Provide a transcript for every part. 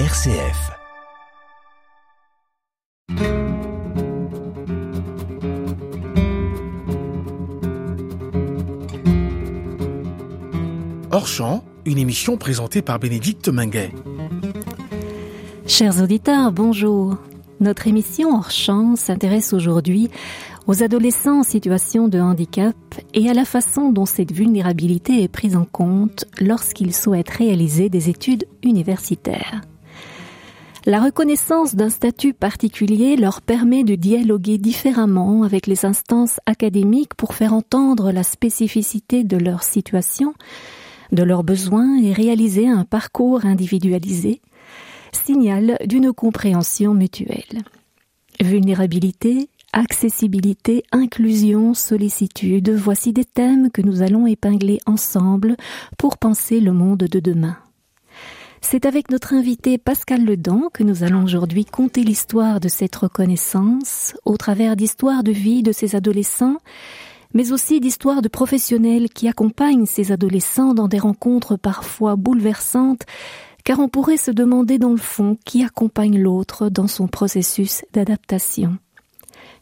RCF. Hors champ, une émission présentée par Bénédicte Minguet. Chers auditeurs, bonjour. Notre émission hors champ s'intéresse aujourd'hui aux adolescents en situation de handicap et à la façon dont cette vulnérabilité est prise en compte lorsqu'ils souhaitent réaliser des études universitaires. La reconnaissance d'un statut particulier leur permet de dialoguer différemment avec les instances académiques pour faire entendre la spécificité de leur situation, de leurs besoins et réaliser un parcours individualisé, signal d'une compréhension mutuelle. Vulnérabilité, accessibilité, inclusion, sollicitude, voici des thèmes que nous allons épingler ensemble pour penser le monde de demain. C'est avec notre invité Pascal Ledan que nous allons aujourd'hui conter l'histoire de cette reconnaissance au travers d'histoires de vie de ces adolescents, mais aussi d'histoires de professionnels qui accompagnent ces adolescents dans des rencontres parfois bouleversantes, car on pourrait se demander dans le fond qui accompagne l'autre dans son processus d'adaptation.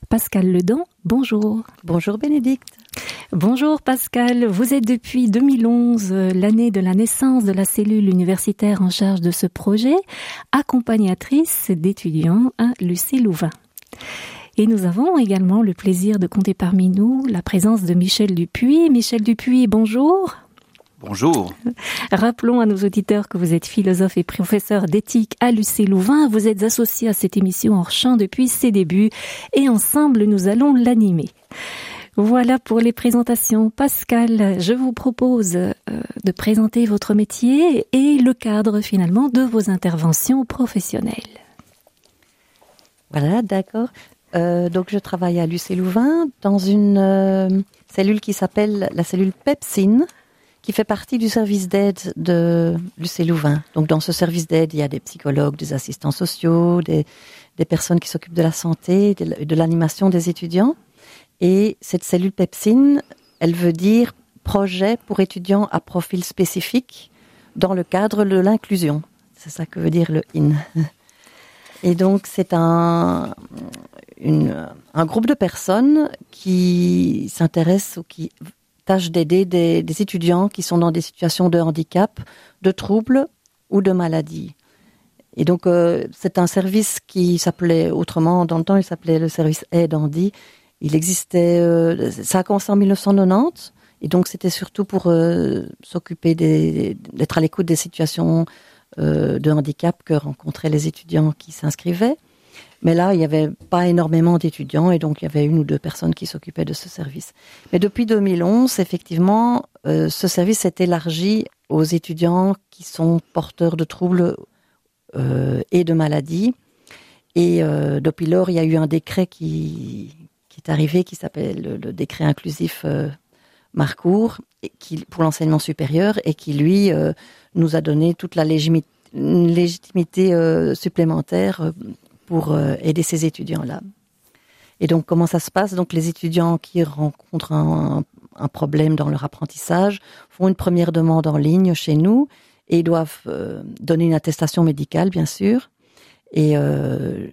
Pascal Ledan, bonjour. Bonjour Bénédicte. Bonjour Pascal, vous êtes depuis 2011 euh, l'année de la naissance de la cellule universitaire en charge de ce projet, accompagnatrice d'étudiants à Lucie Louvain. Et nous avons également le plaisir de compter parmi nous la présence de Michel Dupuis. Michel Dupuis, bonjour. Bonjour. Rappelons à nos auditeurs que vous êtes philosophe et professeur d'éthique à l'UC Louvain. Vous êtes associé à cette émission hors champ depuis ses débuts et ensemble nous allons l'animer. Voilà pour les présentations. Pascal, je vous propose euh, de présenter votre métier et le cadre finalement de vos interventions professionnelles. Voilà, d'accord. Euh, donc je travaille à l'UC Louvain dans une euh, cellule qui s'appelle la cellule Pepsine, qui fait partie du service d'aide de l'UC Louvain. Donc dans ce service d'aide, il y a des psychologues, des assistants sociaux, des, des personnes qui s'occupent de la santé, de, de l'animation des étudiants. Et cette cellule Pepsine, elle veut dire projet pour étudiants à profil spécifique dans le cadre de l'inclusion. C'est ça que veut dire le IN. Et donc c'est un, un groupe de personnes qui s'intéressent ou qui tâche d'aider des, des, étudiants qui sont dans des situations de handicap, de troubles ou de maladies. Et donc, euh, c'est un service qui s'appelait autrement, dans le temps, il s'appelait le service Aide Andy. Il existait, ça a commencé en 1990, et donc c'était surtout pour euh, s'occuper d'être à l'écoute des situations euh, de handicap que rencontraient les étudiants qui s'inscrivaient. Mais là, il n'y avait pas énormément d'étudiants et donc il y avait une ou deux personnes qui s'occupaient de ce service. Mais depuis 2011, effectivement, euh, ce service s'est élargi aux étudiants qui sont porteurs de troubles euh, et de maladies. Et depuis lors, il y a eu un décret qui est arrivé qui s'appelle le, décret inclusif euh, Marcourt pour l'enseignement supérieur et qui, lui, euh, nous a donné toute la légitimité, euh, supplémentaire pour aider ces étudiants-là. Et donc, comment ça se passe? Donc, les étudiants qui rencontrent un, un, problème dans leur apprentissage font une première demande en ligne chez nous et ils doivent donner une attestation médicale, bien sûr. Et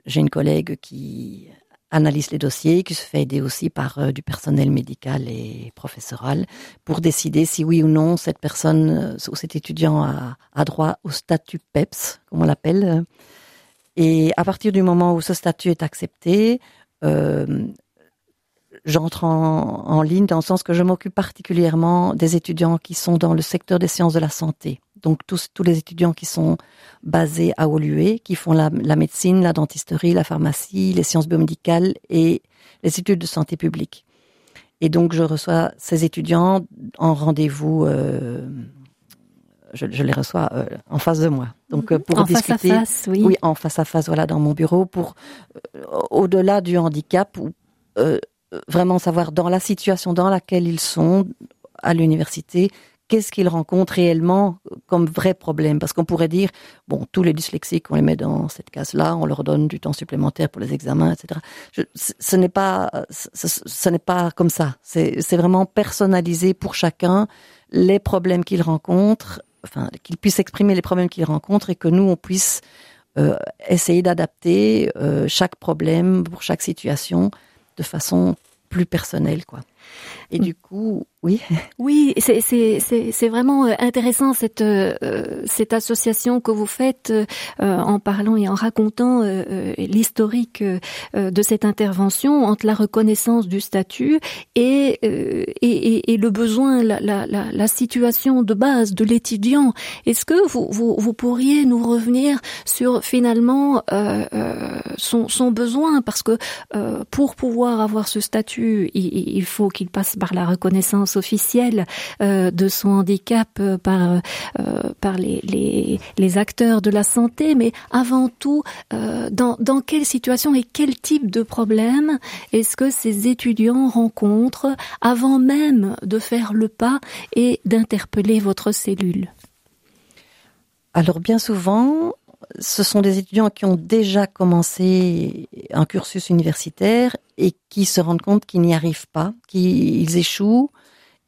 j'ai une collègue qui analyse les dossiers, qui se fait aider aussi par euh, du personnel médical et professoral pour décider si oui ou non cette personne ou cet étudiant a, droit au statut PEPS, comme on l'appelle. Et à partir du moment où ce statut est accepté, euh, j'entre en, en, ligne dans le sens que je m'occupe particulièrement des étudiants qui sont dans le secteur des sciences de la santé. Donc tous, tous les étudiants qui sont basés à Olué, qui font la, la, médecine, la dentisterie, la pharmacie, les sciences biomédicales et les études de santé publique. Et donc je reçois ces étudiants en rendez-vous. Euh, je, je, les reçois euh, en face de moi. Donc euh, pour en discuter, face à face, oui. oui, en face à face, voilà, dans mon bureau, pour au-delà du handicap, ou, vraiment savoir dans la situation dans laquelle ils sont à l'université, qu'est-ce qu'ils rencontrent réellement comme vrai problème? Parce qu'on pourrait dire, bon, tous les dyslexiques, on les met dans cette case-là, on leur donne du temps supplémentaire pour les examens, etc. Ce n'est pas, n'est pas comme ça. C'est vraiment personnalisé pour chacun les problèmes qu'ils rencontrent enfin, qu'ils puissent exprimer les problèmes qu'ils rencontrent et que nous, on puisse euh, essayer d'adapter euh, chaque problème pour chaque situation de façon plus personnelle, quoi. Et du coup, oui. Oui, c'est vraiment euh, intéressant cette euh, cette association que vous faites euh, en parlant et en racontant l'historique de cette intervention entre la reconnaissance du statut et et, et, le besoin, la, la, la, situation de base de l'étudiant. Est-ce que vous, vous, vous pourriez nous revenir sur finalement son, son besoin? Parce que pour pouvoir avoir ce statut, il, il faut qu'il passe par la reconnaissance officielle euh, de son handicap euh, par euh, par les, les, les acteurs de la santé, mais avant tout, dans dans quelle situation et quel type de problème est-ce que ces étudiants rencontrent avant même de faire le pas et d'interpeller votre cellule? Alors bien souvent, ce sont des étudiants qui ont déjà commencé un cursus universitaire et qui se rendent compte qu'ils n'y arrivent pas, qu'ils échouent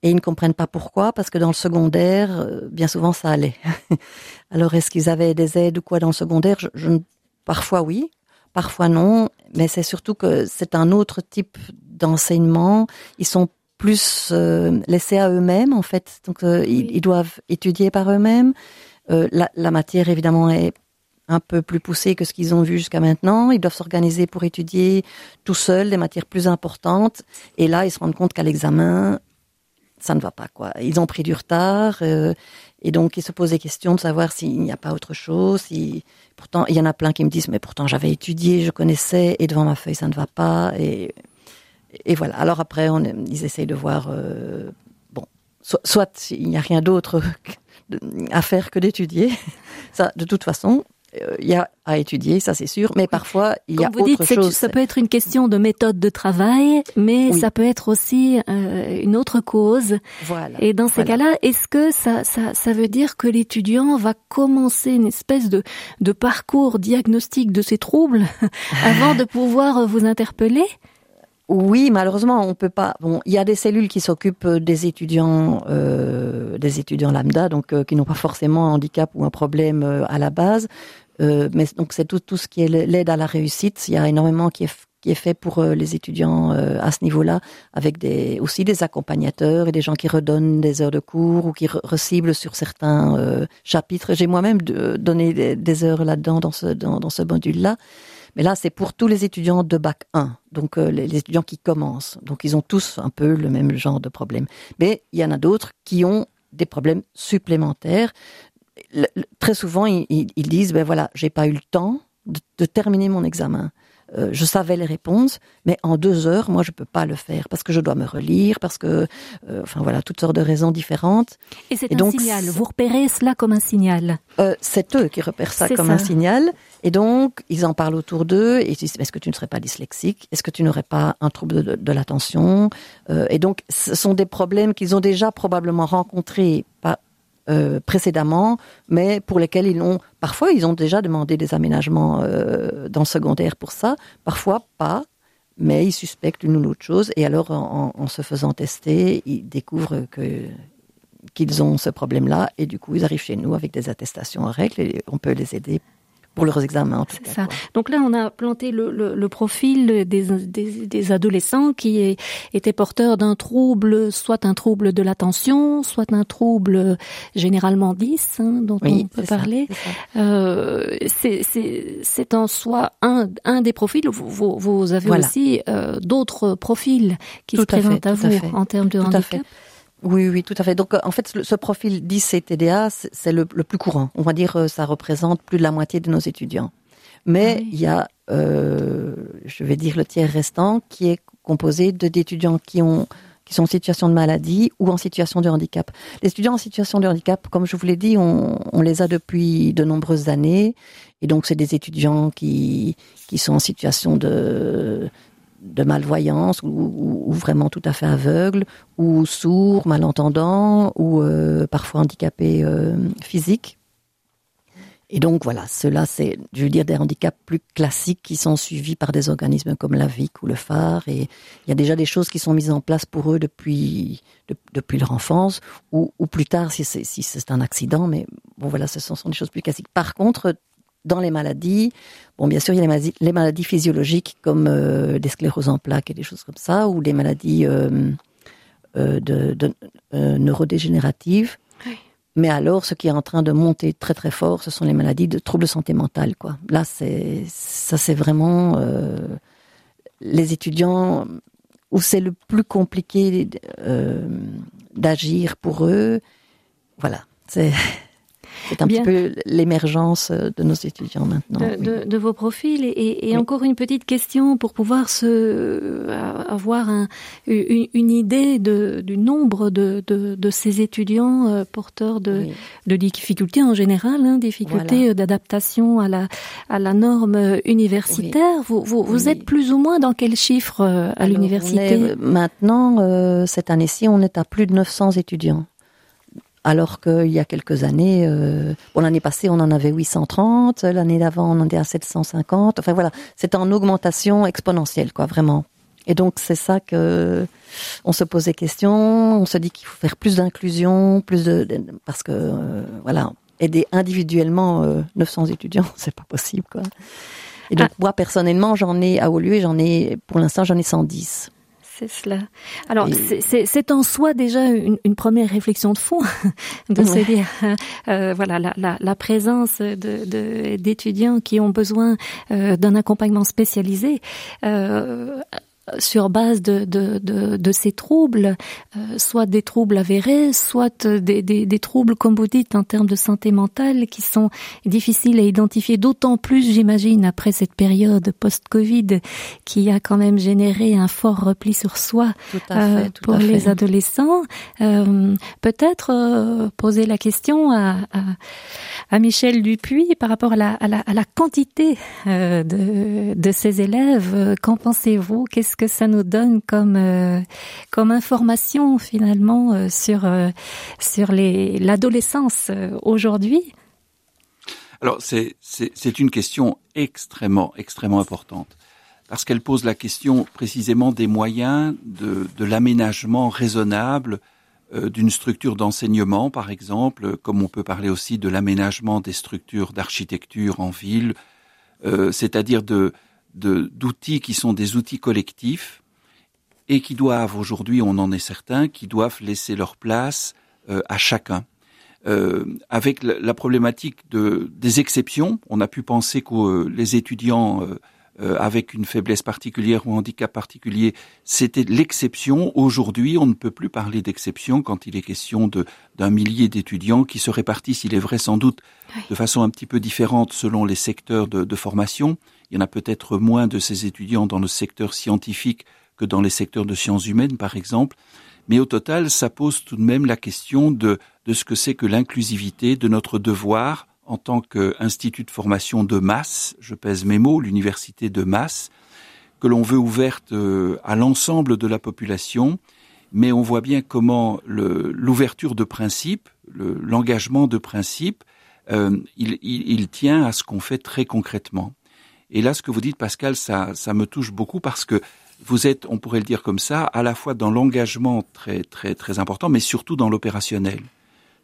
et ils ne comprennent pas pourquoi, parce que dans le secondaire, euh, bien souvent, ça allait. Alors, est-ce qu'ils avaient des aides ou quoi dans le secondaire? Je, Parfois oui, parfois non, mais c'est surtout que c'est un autre type d'enseignement. Ils sont plus euh, laissés à eux-mêmes, en fait. Donc, euh, ils, doivent étudier par eux-mêmes. la, la, matière, évidemment, est un peu plus poussé que ce qu'ils ont vu jusqu'à maintenant. Ils doivent s'organiser pour étudier tout seuls des matières plus importantes. Et là, ils se rendent compte qu'à l'examen, ça ne va pas. quoi. Ils ont pris du retard. Euh, et donc, ils se posent des questions de savoir s'il n'y a pas autre chose. Si... Pourtant, il y en a plein qui me disent, mais pourtant, j'avais étudié, je connaissais, et devant ma feuille, ça ne va pas. Et, et voilà. Alors après, on, ils essayent de voir... Euh, bon, soit il n'y a rien d'autre à faire que d'étudier. Ça, de toute façon, il y a à étudier, ça c'est sûr, mais parfois il y a vous autre chose. Ça peut être une question de méthode de travail, mais ça peut être aussi euh, une autre cause. Voilà. Et dans ces cas-là, est-ce que ça, ça, ça veut dire que l'étudiant va commencer une espèce de, de parcours diagnostique de ses troubles avant de pouvoir vous interpeller? Oui, malheureusement, on peut pas. Bon, il y a des cellules qui s'occupent des étudiants, euh, des étudiants lambda, donc euh, qui n'ont pas forcément un handicap ou un problème euh, à la base. Euh, mais donc c'est tout, ce qui est l'aide à la réussite. Il y a énormément qui est, fait pour euh, les étudiants euh, à ce niveau-là, avec aussi des accompagnateurs et des gens qui redonnent des heures de cours ou qui reciblent sur certains chapitres. J'ai moi-même donné des, heures là-dedans dans ce, module-là. Mais là, c'est pour tous les étudiants de bac 1, donc les, étudiants qui commencent. Donc ils ont tous un peu le même genre de problème. Mais il y en a d'autres qui ont des problèmes supplémentaires très souvent, ils, ils, disent, ben voilà, j'ai pas eu le temps de, de terminer mon examen. Euh, je savais les réponses, mais en deux heures, moi, je peux pas le faire parce que je dois me relire, parce que, euh, enfin voilà, toutes sortes de raisons différentes. Et c'est un donc, signal. Vous repérez cela comme un signal. Euh, c'est eux qui repèrent ça comme ça. un signal. Et donc, ils en parlent autour d'eux et ils disent est-ce que tu ne serais pas dyslexique? Est-ce que tu n'aurais pas un trouble de, de l'attention? Euh, Et donc, ce sont des problèmes qu'ils ont déjà probablement rencontrés, euh, précédemment, mais pour lesquels ils ont parfois ils ont déjà demandé des aménagements euh, dans le secondaire pour ça, parfois pas, mais ils suspectent une ou l'autre chose et alors en, en, se faisant tester, ils découvrent que qu'ils ont ce problème-là et du coup ils arrivent chez nous avec des attestations en règle et on peut les aider pour leurs examens. C'est ça. Donc là, on a planté le, le, le profil des, des, des, adolescents qui est, étaient porteurs d'un trouble, soit un trouble de l'attention, soit un trouble généralement 10, hein, dont on peut parler. Euh, c'est en soi un, un des profils. Vous, vous avez aussi euh, d'autres profils qui se présentent à, vous en termes de handicap. Oui, oui, tout à fait. Donc, euh, en fait, ce profil 10 et TDA, c'est le, le, plus courant. On va dire, euh, ça représente plus de la moitié de nos étudiants. Mais ah il y a, euh, je vais dire, le tiers restant qui est composé d'étudiants qui ont qui sont en situation de maladie ou en situation de handicap. Les étudiants en situation de handicap, comme je vous l'ai dit, on, on, les a depuis de nombreuses années. Et donc, c'est des étudiants qui, qui sont en situation de, de malvoyance ou, vraiment tout à fait aveugle ou sourd, malentendant ou euh, parfois handicapé euh, physique. Et donc voilà, cela c'est, je veux dire, des handicaps plus classiques qui sont suivis par des organismes comme la VIC ou le phare. Et il y a déjà des choses qui sont mises en place pour eux depuis depuis leur enfance ou, plus tard si c'est si c'est un accident. Mais bon voilà, ce sont des choses plus classiques. Par contre, dans les maladies, bon bien sûr il y a les maladies, les maladies physiologiques comme euh, des scléroses en plaques et des choses comme ça, ou des maladies euh, euh, de, de euh, neurodégénératives. Mais alors, ce qui est en train de monter très très fort, ce sont les maladies de troubles de santé mentale. Quoi. Là, c'est ça, c'est vraiment les étudiants où c'est le plus compliqué d'agir pour eux. Voilà, c'est c'est un Bien. petit peu l'émergence de nos étudiants maintenant. De, oui. de, de vos profils et, et oui. encore une petite question pour pouvoir se euh, avoir un, une, une, idée de, du nombre de, ces étudiants euh, porteurs de, oui. difficultés en général, hein, difficultés voilà. d'adaptation à la, à la norme universitaire. Vous, vous, vous êtes plus ou moins dans quel chiffre euh, à l'université? Maintenant, euh, cette année-ci, on est à plus de 900 étudiants alors qu'il y a quelques années, euh, bon, l'année passée on en avait 830, l'année d'avant on en était à 750. Enfin voilà, c'est en augmentation exponentielle, quoi, vraiment. Et donc c'est ça que on se pose des questions, on se dit qu'il faut faire plus d'inclusion, plus de, parce que euh, voilà, aider individuellement euh, 900 étudiants, c'est pas possible, quoi. Et donc ah. moi personnellement, j'en ai à Olieu, j'en ai pour l'instant j'en ai 110 c'est cela. Alors, et... c'est en soi déjà une, une, première réflexion de fond, de ouais. se dire, euh, voilà, la, la, la présence d'étudiants de, de, qui ont besoin euh, d'un accompagnement spécialisé. Euh, sur base de, de, de, de ces troubles, euh, soit des troubles avérés, soit des, des, des, troubles, comme vous dites, en termes de santé mentale, qui sont difficiles à identifier, d'autant plus, j'imagine, après cette période post-Covid, qui a quand même généré un fort repli sur soi fait, euh, pour les adolescents. Euh, Peut-être euh, poser la question à, à, à, Michel Dupuis par rapport à la, à la, à la quantité euh, de, de ces élèves. Qu'en pensez-vous? Qu'est-ce que ça nous donne comme euh, comme information finalement euh, sur euh, sur les l'adolescence aujourd'hui? Alors c'est c'est une question extrêmement extrêmement importante parce qu'elle pose la question précisément des moyens de, de l'aménagement raisonnable d'une structure d'enseignement, par exemple, comme on peut parler aussi de l'aménagement des structures d'architecture en ville, c'est-à-dire de, d'outils qui sont des outils collectifs et qui doivent aujourd'hui, on en est certain, qui doivent laisser leur place euh, à chacun. Euh, avec la, la problématique de, des exceptions, on a pu penser que euh, les étudiants euh, euh, avec une faiblesse particulière ou un handicap particulier, c'était l'exception. Aujourd'hui, on ne peut plus parler d'exception quand il est question d'un millier d'étudiants qui se répartissent, il est vrai sans doute, oui. de façon un petit peu différente selon les secteurs de, de formation. Il y en a peut-être moins de ces étudiants dans le secteur scientifique que dans les secteurs de sciences humaines, par exemple. Mais au total, ça pose tout de même la question de, ce que c'est que l'inclusivité, de notre devoir en tant qu'institut de formation de masse, je pèse mes mots, l'université de masse, que l'on veut ouverte euh, à l'ensemble de la population, mais on voit bien comment l'ouverture de principe, l'engagement le, de principe, euh, il tient à ce qu'on fait très concrètement. Et là, ce que vous dites, Pascal, ça, ça me touche beaucoup parce que vous êtes, on pourrait le dire comme ça, à la fois dans l'engagement très, très, très important, mais surtout dans l'opérationnel.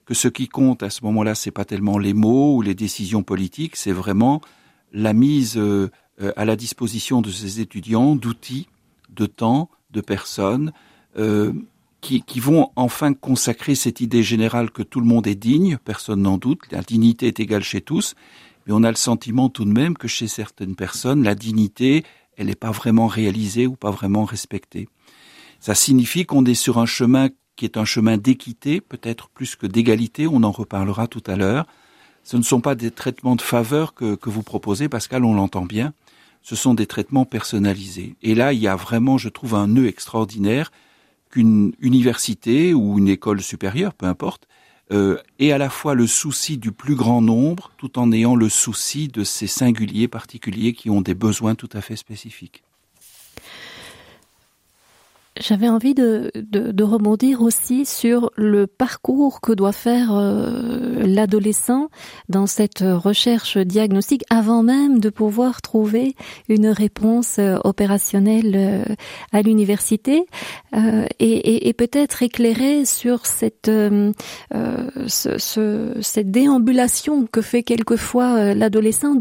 Que ce qui compte à ce moment-là, c'est pas tellement les mots ou les décisions politiques, c'est vraiment la mise euh, à la disposition de ces étudiants d'outils, de temps, de personnes euh, qui, qui vont enfin consacrer cette idée générale que tout le monde est digne, personne n'en doute, la dignité est égale chez tous, mais on a le sentiment tout de même que chez certaines personnes, la dignité, elle n'est pas vraiment réalisée ou pas vraiment respectée. Ça signifie qu'on est sur un chemin qui est un chemin d'équité, peut-être plus que d'égalité, on en reparlera tout à l'heure. Ce ne sont pas des traitements de faveur que, que vous proposez, Pascal, on l'entend bien. Ce sont des traitements personnalisés. Et là, il y a vraiment, je trouve, un nœud extraordinaire qu'une université ou une école supérieure, peu importe, euh, et à la fois le souci du plus grand nombre, tout en ayant le souci de ces singuliers particuliers qui ont des besoins tout à fait spécifiques. J'avais envie de, de, de, rebondir aussi sur le parcours que doit faire euh, l'adolescent dans cette recherche diagnostique avant même de pouvoir trouver une réponse euh, opérationnelle euh, à l'université euh, et, et, et peut-être éclairer sur cette, euh, ce, ce, cette déambulation que fait quelquefois l'adolescent.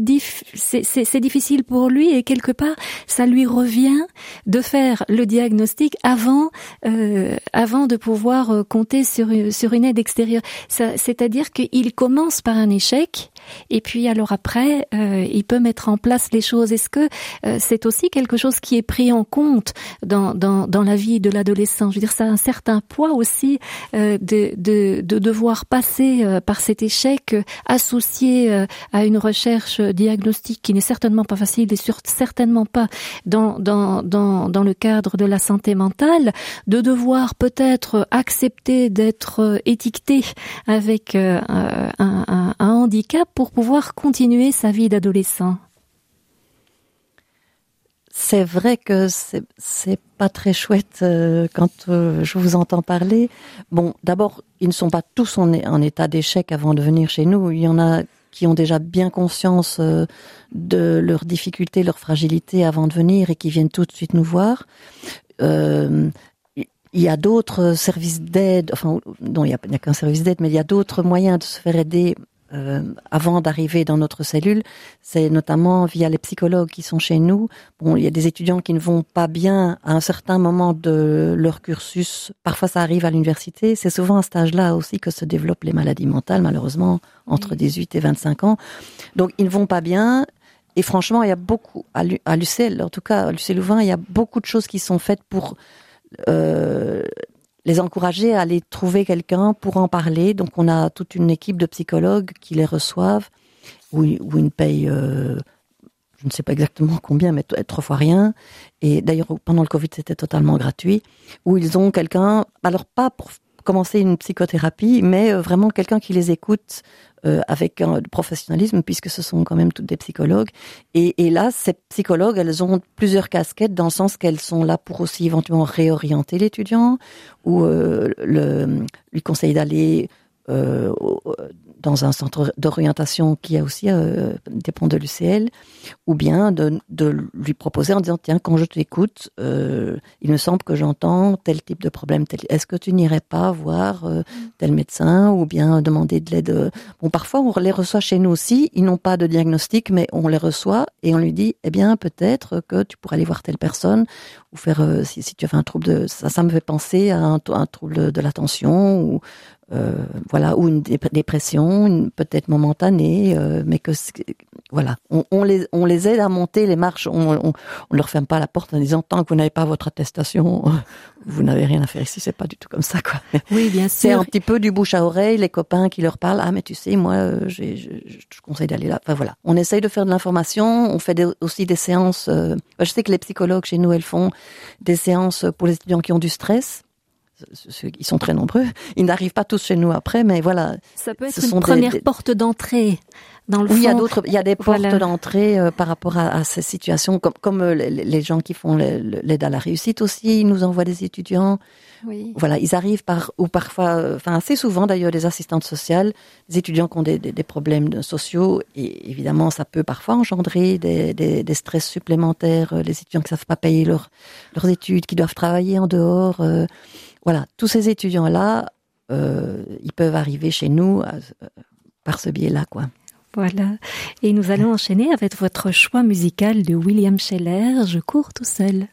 C'est difficile pour lui et quelque part ça lui revient de faire le diagnostic avant euh, avant de pouvoir euh, compter sur sur une aide extérieure. C'est-à-dire qu'il commence par un échec et puis alors après euh, il peut mettre en place les choses. Est-ce que euh, c'est aussi quelque chose qui est pris en compte dans dans, dans la vie de l'adolescent? Je veux dire, ça a un certain poids aussi euh, de, de de devoir passer euh, par cet échec euh, associé euh, à une recherche diagnostique qui n'est certainement pas facile et sur, certainement pas dans dans dans dans le cadre de la santé mentale, de devoir peut-être accepter d'être étiqueté avec un, un, un handicap pour pouvoir continuer sa vie d'adolescent c'est vrai que c'est pas très chouette euh, quand euh, je vous entends parler. Bon, d'abord, ils ne sont pas tous en, état d'échec avant de venir chez nous. Il y en a qui ont déjà bien conscience euh, de leurs difficultés, leur fragilité avant de venir et qui viennent tout de suite nous voir. Il y a d'autres services d'aide, enfin, non, il n'y a qu'un service d'aide, mais il y a d'autres moyens de se faire aider euh, avant d'arriver dans notre cellule, c'est notamment via les psychologues qui sont chez nous. Bon, il y a des étudiants qui ne vont pas bien à un certain moment de leur cursus. Parfois, ça arrive à l'université. C'est souvent à cet âge-là aussi que se développent les maladies mentales, malheureusement, entre oui. 18 et 25 ans. Donc, ils ne vont pas bien. Et franchement, il y a beaucoup, à l'UCL, en tout cas, à l'UCL Louvain, il y a beaucoup de choses qui sont faites pour euh, les encourager à aller trouver quelqu'un pour en parler. Donc on a toute une équipe de psychologues qui les reçoivent, où, où ils ne payent, euh, je ne sais pas exactement combien, mais trois fois rien. Et d'ailleurs pendant le Covid c'était totalement gratuit, où ils ont quelqu'un, alors pas pour commencer une psychothérapie, mais euh, vraiment quelqu'un qui les écoute euh, avec un professionnalisme, puisque ce sont quand même toutes des psychologues. Et, et là, ces psychologues, elles ont plusieurs casquettes, dans le sens qu'elles sont là pour aussi éventuellement réorienter l'étudiant, ou euh, le, lui conseiller d'aller euh, dans un centre d'orientation qui a aussi euh, dépend de l'UCL, ou bien de, de lui proposer en disant tiens quand je t'écoute, euh, il me semble que j'entends tel type de problème. Est-ce que tu n'irais pas voir euh, tel médecin ou bien demander de l'aide Bon, parfois on les reçoit chez nous aussi. Ils n'ont pas de diagnostic, mais on les reçoit et on lui dit eh bien peut-être que tu pourrais aller voir telle personne ou faire euh, si, si tu avais un trouble de ça, ça me fait penser à un, un trouble de l'attention ou euh, voilà, ou une dépression, peut-être momentanée, euh, mais que voilà, on, on, les on les aide à monter les marches. On, on, on leur ferme pas la porte en disant tant que vous n'avez pas votre attestation, vous n'avez rien à faire ici. C'est pas du tout comme ça, quoi. Oui, bien sûr. C'est un petit peu du bouche à oreille, les copains qui leur parlent. Ah, mais tu sais, moi, euh, je, je, je conseille d'aller là. Enfin voilà, on essaye de faire de l'information. On fait des, aussi des séances. Euh, je sais que les psychologues chez nous, elles font des séances pour les étudiants qui ont du stress ils sont très nombreux. Ils n'arrivent pas tous chez nous après, mais voilà. Ça peut être une première des, porte d'entrée. Dans le oui, fond. il y a d'autres, il y a des portes d'entrée euh, par rapport à, à, ces situations, comme, comme euh, les, les, gens qui font l'aide à la réussite aussi, ils nous envoient des étudiants. Oui. Voilà, ils arrivent par ou parfois, euh, enfin assez souvent d'ailleurs, des assistantes sociales, des étudiants qui ont des, des, des, problèmes sociaux, et évidemment, ça peut parfois engendrer des, des stress supplémentaires, les étudiants qui savent pas payer leur, leurs études, qui doivent travailler en dehors. Voilà, tous ces étudiants-là, euh, ils peuvent arriver chez nous euh, par ce biais-là, quoi. Voilà. Et nous allons enchaîner avec votre choix musical de William Scheller, Je cours tout seul.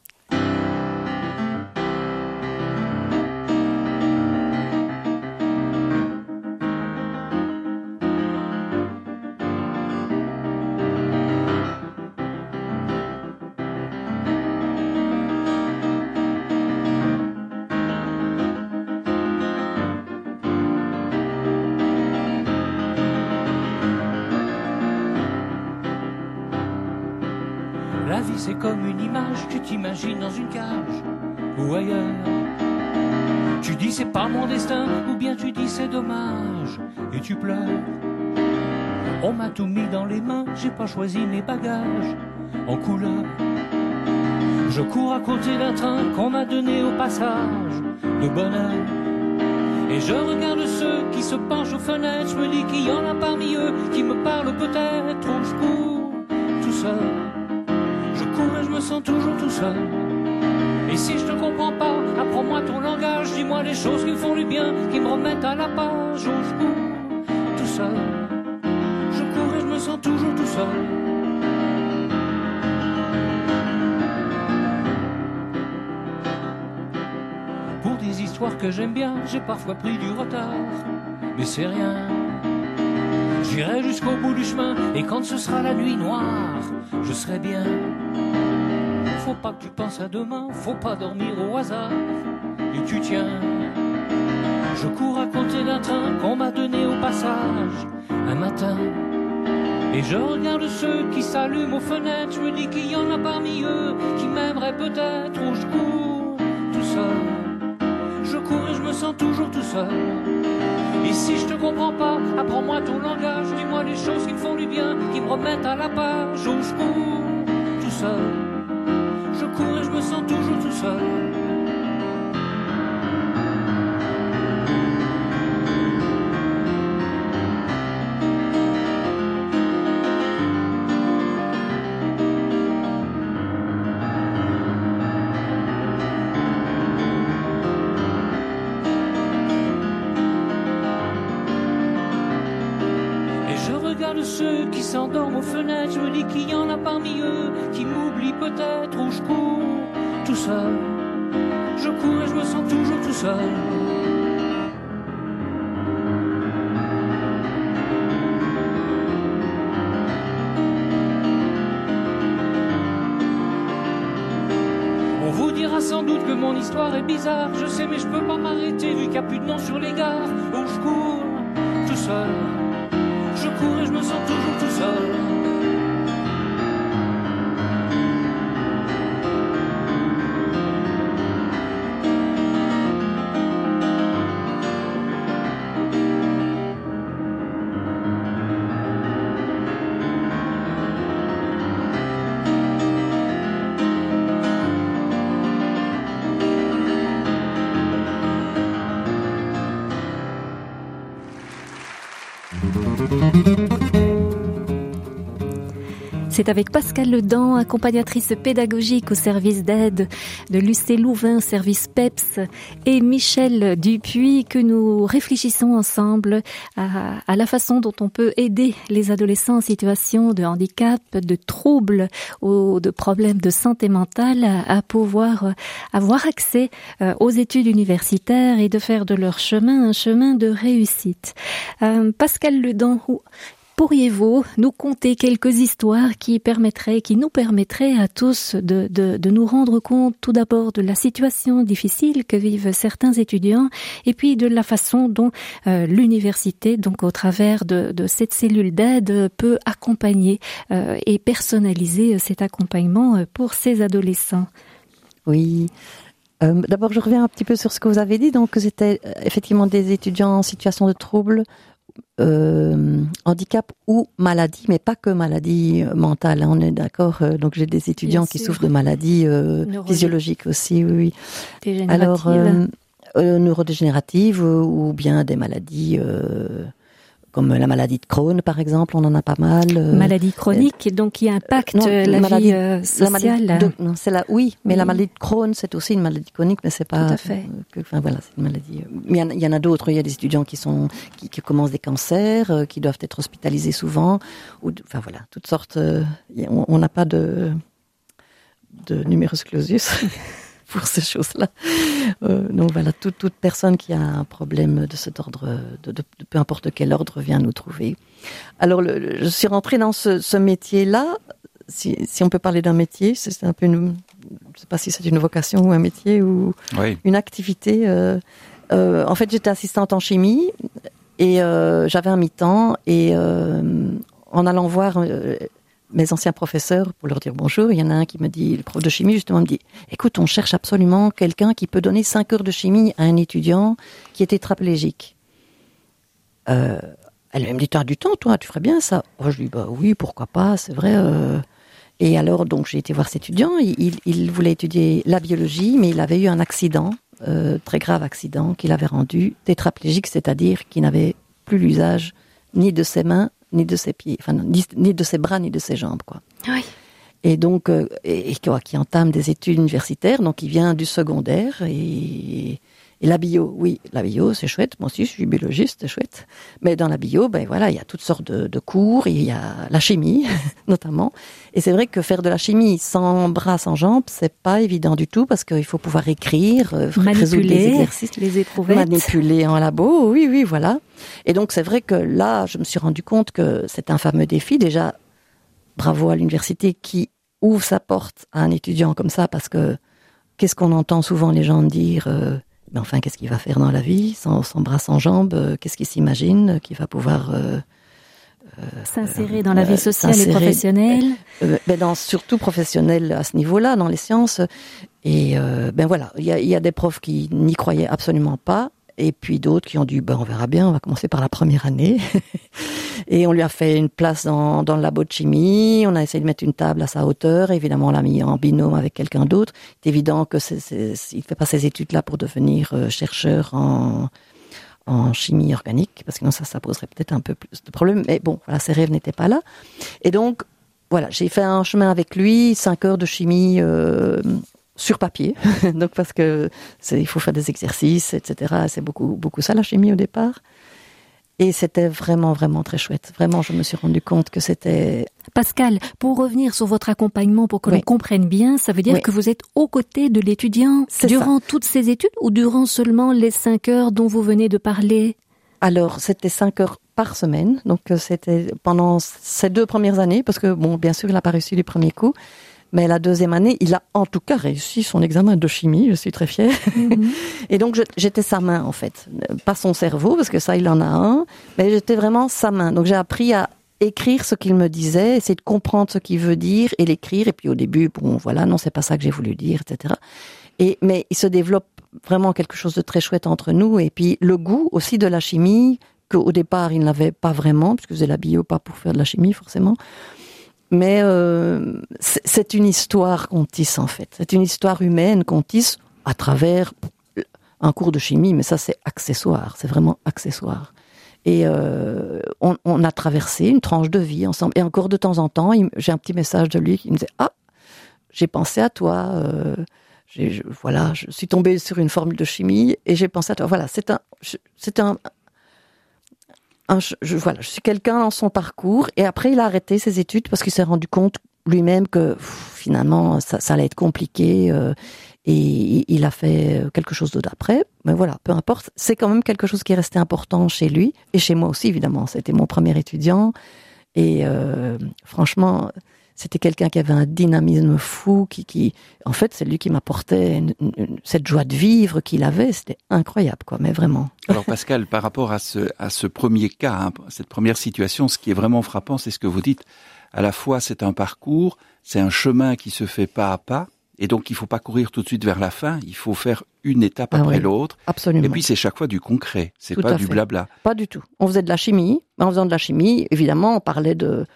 Tu pleures. On m'a tout mis dans les mains, j'ai pas choisi mes bagages en couleur. Je cours à côté d'un train qu'on m'a donné au passage de bonheur. Et je regarde ceux qui se penchent aux fenêtres, je me dis qu'il y en a parmi eux qui me parlent peut-être, ou je cours tout seul. Je cours et je me sens toujours tout seul. Et si je te comprends pas, apprends-moi ton langage, dis-moi les choses qui me font du bien, qui me remettent à la page, où je cours Je cours et je me sens toujours tout seul. Pour des histoires que j'aime bien, j'ai parfois pris du retard, mais c'est rien. J'irai jusqu'au bout du chemin, et quand ce sera la nuit noire, je serai bien. Faut pas que tu penses à demain, faut pas dormir au hasard, et tu tiens. Je cours à côté d'un train qu'on m'a donné au passage un matin. Et je regarde ceux qui s'allument aux fenêtres, je me dis qu'il y en a parmi eux qui m'aimeraient peut-être, ou je cours tout seul. Je cours et je me sens toujours tout seul. Et si je te comprends pas, apprends-moi ton langage, dis-moi les choses qui me font du bien, qui me remettent à la page, où je cours tout seul. Je cours et je me sens toujours tout seul. Ceux qui s'endorment aux fenêtres, je me dis qu'il y en a parmi eux qui m'oublient peut-être, où je cours tout seul. Je cours et je me sens toujours tout seul. On vous dira sans doute que mon histoire est bizarre, je sais mais je peux pas m'arrêter vu qu'il n'y a plus de nom sur les gares, où je cours tout seul. Je cours et je me C'est avec Pascal Ledan, accompagnatrice pédagogique au service d'aide de Lucé Louvain, service PEPS, et Michel Dupuis que nous réfléchissons ensemble à, la façon dont on peut aider les adolescents en situation de handicap, de troubles ou de problèmes de santé mentale à, pouvoir avoir accès euh, aux études universitaires et de faire de leur chemin un chemin de réussite. Euh, Pascal Ledan, Pourriez-vous nous conter quelques histoires qui permettraient, qui nous permettraient à tous de, de, nous rendre compte tout d'abord de la situation difficile que vivent certains étudiants et puis de la façon dont euh, l'université, donc au travers de, de cette cellule d'aide, peut accompagner euh, et personnaliser cet accompagnement pour ces adolescents Oui. Euh, D'abord, je reviens un petit peu sur ce que vous avez dit. Donc, c'était effectivement des étudiants en situation de trouble euh, handicap ou maladie, mais pas que maladie mentale. Hein, on est d'accord. Euh, donc j'ai des étudiants qui souffrent de maladies euh, physiologiques aussi. Oui. oui. Alors euh, neurodégénératives ou bien des maladies comme la maladie de Crohn, par exemple, on en a pas mal. Maladie chronique, euh, donc qui impacte non, la maladie, vie euh, sociale. La de, non, c'est la, oui, mais oui. la maladie de Crohn, c'est aussi une maladie chronique, mais c'est pas. Tout à fait. Que, enfin voilà, c'est une maladie. Mais il y, y, en a d'autres. Il y a des étudiants qui sont, qui, qui commencent des cancers, euh, qui doivent être hospitalisés souvent, ou, enfin voilà, toutes sortes. on n'a pas de de numerus clausus. pour ces choses-là. Euh, donc voilà, toute, toute personne qui a un problème de cet ordre, de, de, de peu importe quel ordre, vient nous trouver. Alors, le, le, je suis rentrée dans ce, ce métier-là. Si, si, on peut parler d'un métier, c'est un peu une, je sais pas si c'est une vocation ou un métier ou oui. une activité. Euh, euh, en fait, j'étais assistante en chimie et j'avais un mi-temps et en allant voir mes anciens professeurs pour leur dire bonjour. Il y en a un qui me dit, le prof de chimie justement me dit, écoute, on cherche absolument quelqu'un qui peut donner cinq heures de chimie à un étudiant qui est tétraplégique. Euh, elle me dit, tu as du temps, toi, tu ferais bien ça. Oh, je lui dis, bah oui, pourquoi pas, c'est vrai. Euh, Et alors, donc, j'ai été voir cet étudiant. Il, il, voulait étudier la biologie, mais il avait eu un accident, euh, très grave accident, qui l'avait rendu tétraplégique, c'est-à-dire qu'il n'avait plus l'usage ni de ses mains, ni de ses pieds, enfin, ni, de ses bras, ni de ses jambes, quoi. Oui. Et donc, euh, et, et, qui entame des études universitaires, donc il vient du secondaire et et la bio, oui, la bio, c'est chouette. Moi aussi, je suis biologiste, c'est chouette. Mais dans la bio, ben voilà, il y a toutes sortes de, cours. Il y a la chimie, notamment. Et c'est vrai que faire de la chimie sans bras, sans jambes, c'est pas évident du tout parce qu'il faut pouvoir écrire, euh, manipuler, des exercices, les éprouvettes. Manipuler en labo, oui, oui, voilà. Et donc, c'est vrai que là, je me suis rendu compte que c'est un fameux défi. Déjà, bravo à l'université qui ouvre sa porte à un étudiant comme ça parce que qu'est-ce qu'on entend souvent les gens dire euh, mais enfin, qu'est-ce qu'il va faire dans la vie, sans, bras, sans jambes euh, Qu'est-ce qu'il s'imagine qu'il va pouvoir euh, euh, s'insérer dans la vie sociale et professionnelle ben dans, Surtout professionnelle à ce niveau-là, dans les sciences. Et ben voilà, il y a, y a, des profs qui n'y croyaient absolument pas, et puis d'autres qui ont dit, ben on verra bien, on va commencer par la première année. Et on lui a fait une place dans, dans le labo de chimie. On a essayé de mettre une table à sa hauteur. Évidemment, on l'a mis en binôme avec quelqu'un d'autre. C'est évident que c'est, il fait pas ces études-là pour devenir euh, chercheur en, en chimie organique, parce que sinon ça, ça poserait peut-être un peu plus de problèmes. Mais bon, voilà, ses rêves n'étaient pas là. Et donc, voilà, j'ai fait un chemin avec lui, cinq heures de chimie euh, sur papier, donc parce que il faut faire des exercices, etc. C'est beaucoup, beaucoup ça la chimie au départ. Et c'était vraiment, vraiment très chouette. Vraiment, je me suis rendu compte que c'était... Pascal, pour revenir sur votre accompagnement, pour que l'on comprenne bien, ça veut dire que vous êtes aux côtés de l'étudiant durant toutes ces études ou durant seulement les cinq heures dont vous venez de parler? Alors, c'était cinq heures par semaine. Donc, euh, c'était pendant ces deux premières années, parce que, bon, bien sûr, il n'a pas réussi les premiers coups. Mais la deuxième année, il a en tout cas réussi son examen de chimie. Je suis très fière. Mhm. Et donc, j'étais sa main, en fait. Pas son cerveau, parce que ça, il en a un. Mais j'étais vraiment sa main. Donc, j'ai appris à écrire ce qu'il me disait, essayer de comprendre ce qu'il veut dire et l'écrire. Et puis, au début, bon, voilà, non, c'est pas ça que j'ai voulu dire, etc. Et, mais il se développe vraiment quelque chose de très chouette entre nous. Et puis, le goût aussi de la chimie, qu'au départ, il n'avait pas vraiment, puisque faisait la bio, pas pour faire de la chimie, forcément. Mais euh, c'est une histoire qu'on tisse en fait. C'est une histoire humaine qu'on tisse à travers un cours de chimie, mais ça c'est accessoire, c'est vraiment accessoire. Et euh, on, a traversé une tranche de vie ensemble. Et encore de temps en temps, j'ai un petit message de lui qui me disait Ah, j'ai pensé à toi. Euh, voilà, je suis tombée sur une formule de chimie et j'ai pensé à toi. Voilà, c'est un, c'est un, je, voilà, je suis quelqu'un dans son parcours et après il a arrêté ses études parce qu'il s'est rendu compte lui-même que finalement ça, ça, allait être compliqué euh, et il a fait quelque chose d'autre après. Mais voilà, peu importe, c'est quand même quelque chose qui est resté important chez lui et chez moi aussi évidemment. C'était mon premier étudiant et euh, franchement c'était quelqu'un qui avait un dynamisme fou, qui, qui en fait, c'est lui qui m'apportait cette joie de vivre qu'il avait. C'était incroyable, quoi, mais vraiment. Alors Pascal, par rapport à ce, à ce premier cas, hein, cette première situation, ce qui est vraiment frappant, c'est ce que vous dites. À la fois, c'est un parcours, c'est un chemin qui se fait pas à pas, et donc il faut pas courir tout de suite vers la fin. Il faut faire une étape ah après l'autre. Absolument. Et puis c'est chaque fois du concret. C'est pas du blabla. Pas du tout. On faisait de la chimie. En faisant de la chimie, évidemment, on parlait de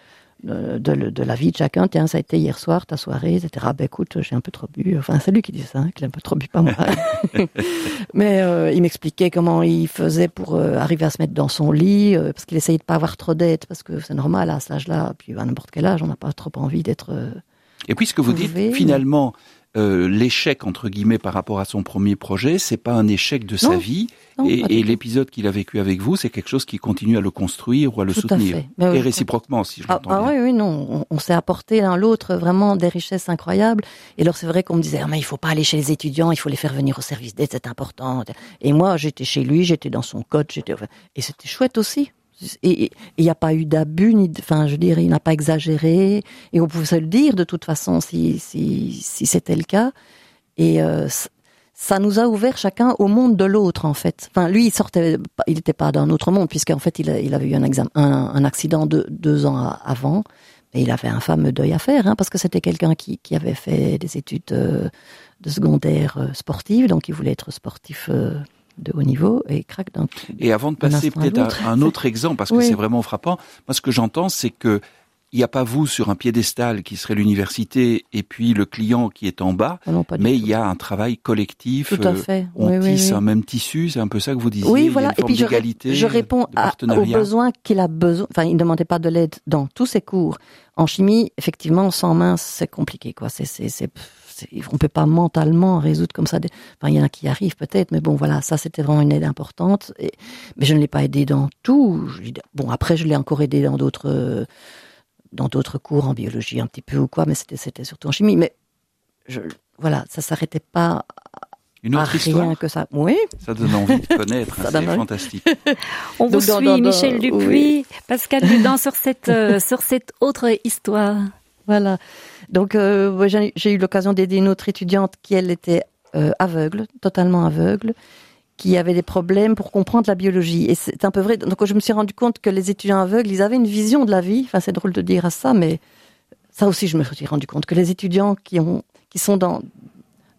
de, la vie de chacun. Tiens, ça a été hier soir, ta soirée, etc. Ben écoute, j'ai un peu trop bu. Enfin, c'est lui qui dit ça, hein, qu'il a un peu trop bu, pas moi. Mais euh, il m'expliquait comment il faisait pour euh, arriver à se mettre dans son lit, euh, parce qu'il essayait de pas avoir trop d'aide, parce que c'est normal à cet âge-là. Puis à n'importe quel âge, on n'a pas trop envie d'être. Et puis ce que vous dites, finalement, euh, l'échec entre guillemets par rapport à son premier projet, c'est pas un échec de sa vie. et, l'épisode qu'il a vécu avec vous, c'est quelque chose qui continue à le construire ou à le soutenir. et réciproquement, si je ah, ah, oui, oui, non, on, s'est apporté l'un l'autre vraiment des richesses incroyables. Et alors c'est vrai qu'on me disait, ah, mais il faut pas aller chez les étudiants, il faut les faire venir au service d'aide, c'est important. Et moi, j'étais chez lui, j'étais dans son code, j'étais, et c'était chouette aussi. Et il n'y a pas eu d'abus, ni, enfin, je dirais, il n'a pas exagéré. Et on pouvait se le dire de toute façon si si, si c'était le cas. Et euh, ça nous a ouvert chacun au monde de l'autre en fait. Enfin, lui, il sortait, il n'était pas d'un autre monde puisqu'en fait, il, avait eu un, examen, un, accident de, deux ans avant. Et il avait un fameux deuil à faire, hein, parce que c'était quelqu'un qui, qui avait fait des études euh, de secondaire euh, sportives, donc il voulait être sportif de haut niveau et craque d'un Et avant de passer peut-être à, un autre exemple, parce que c'est vraiment frappant, moi ce que j'entends, c'est que il n'y a pas vous sur un piédestal qui serait l'université et puis le client qui est en bas, Ah non, mais il y a un travail collectif. Tout à euh, fait. on Oui, tisse oui. un même tissu, c'est un peu ça que vous disiez. Oui, il y a voilà. une Et forme puis je, réponds à- aux besoins qu'il a besoin. Enfin, il ne demandait pas de l'aide dans tous ses cours. En chimie, effectivement, sans main, c'est compliqué, quoi. C'est- on peut pas mentalement résoudre comme ça. Des... Enfin, il y en a qui arrivent peut-être, mais bon, voilà, ça c'était vraiment une aide importante. Et... Mais je ne l'ai pas aidé dans tout. Bon, après, je l'ai encore aidé dans d'autres, dans d'autres cours en biologie un petit peu ou quoi, mais c'était, c'était surtout en chimie. Mais je, voilà, ça s'arrêtait pas Une à autre histoire? rien que ça. Oui, Ça donne envie de connaître. Ça hein, donne c'est fantastique. On vous suit, dans- dans- Michel Dupuis, oui. Pascal Dudan sur cette, euh, sur cette autre histoire. Voilà. Donc, euh, j'ai eu l'occasion d'aider une autre étudiante qui, elle, était euh, aveugle, totalement aveugle, qui avait des problèmes pour comprendre la biologie. Et c'est un peu vrai. Donc, je me suis rendu compte que les étudiants aveugles, ils avaient une vision de la vie. Enfin, c'est drôle de dire ça, mais ça aussi, je me suis rendu compte que les étudiants qui ont, qui sont dans,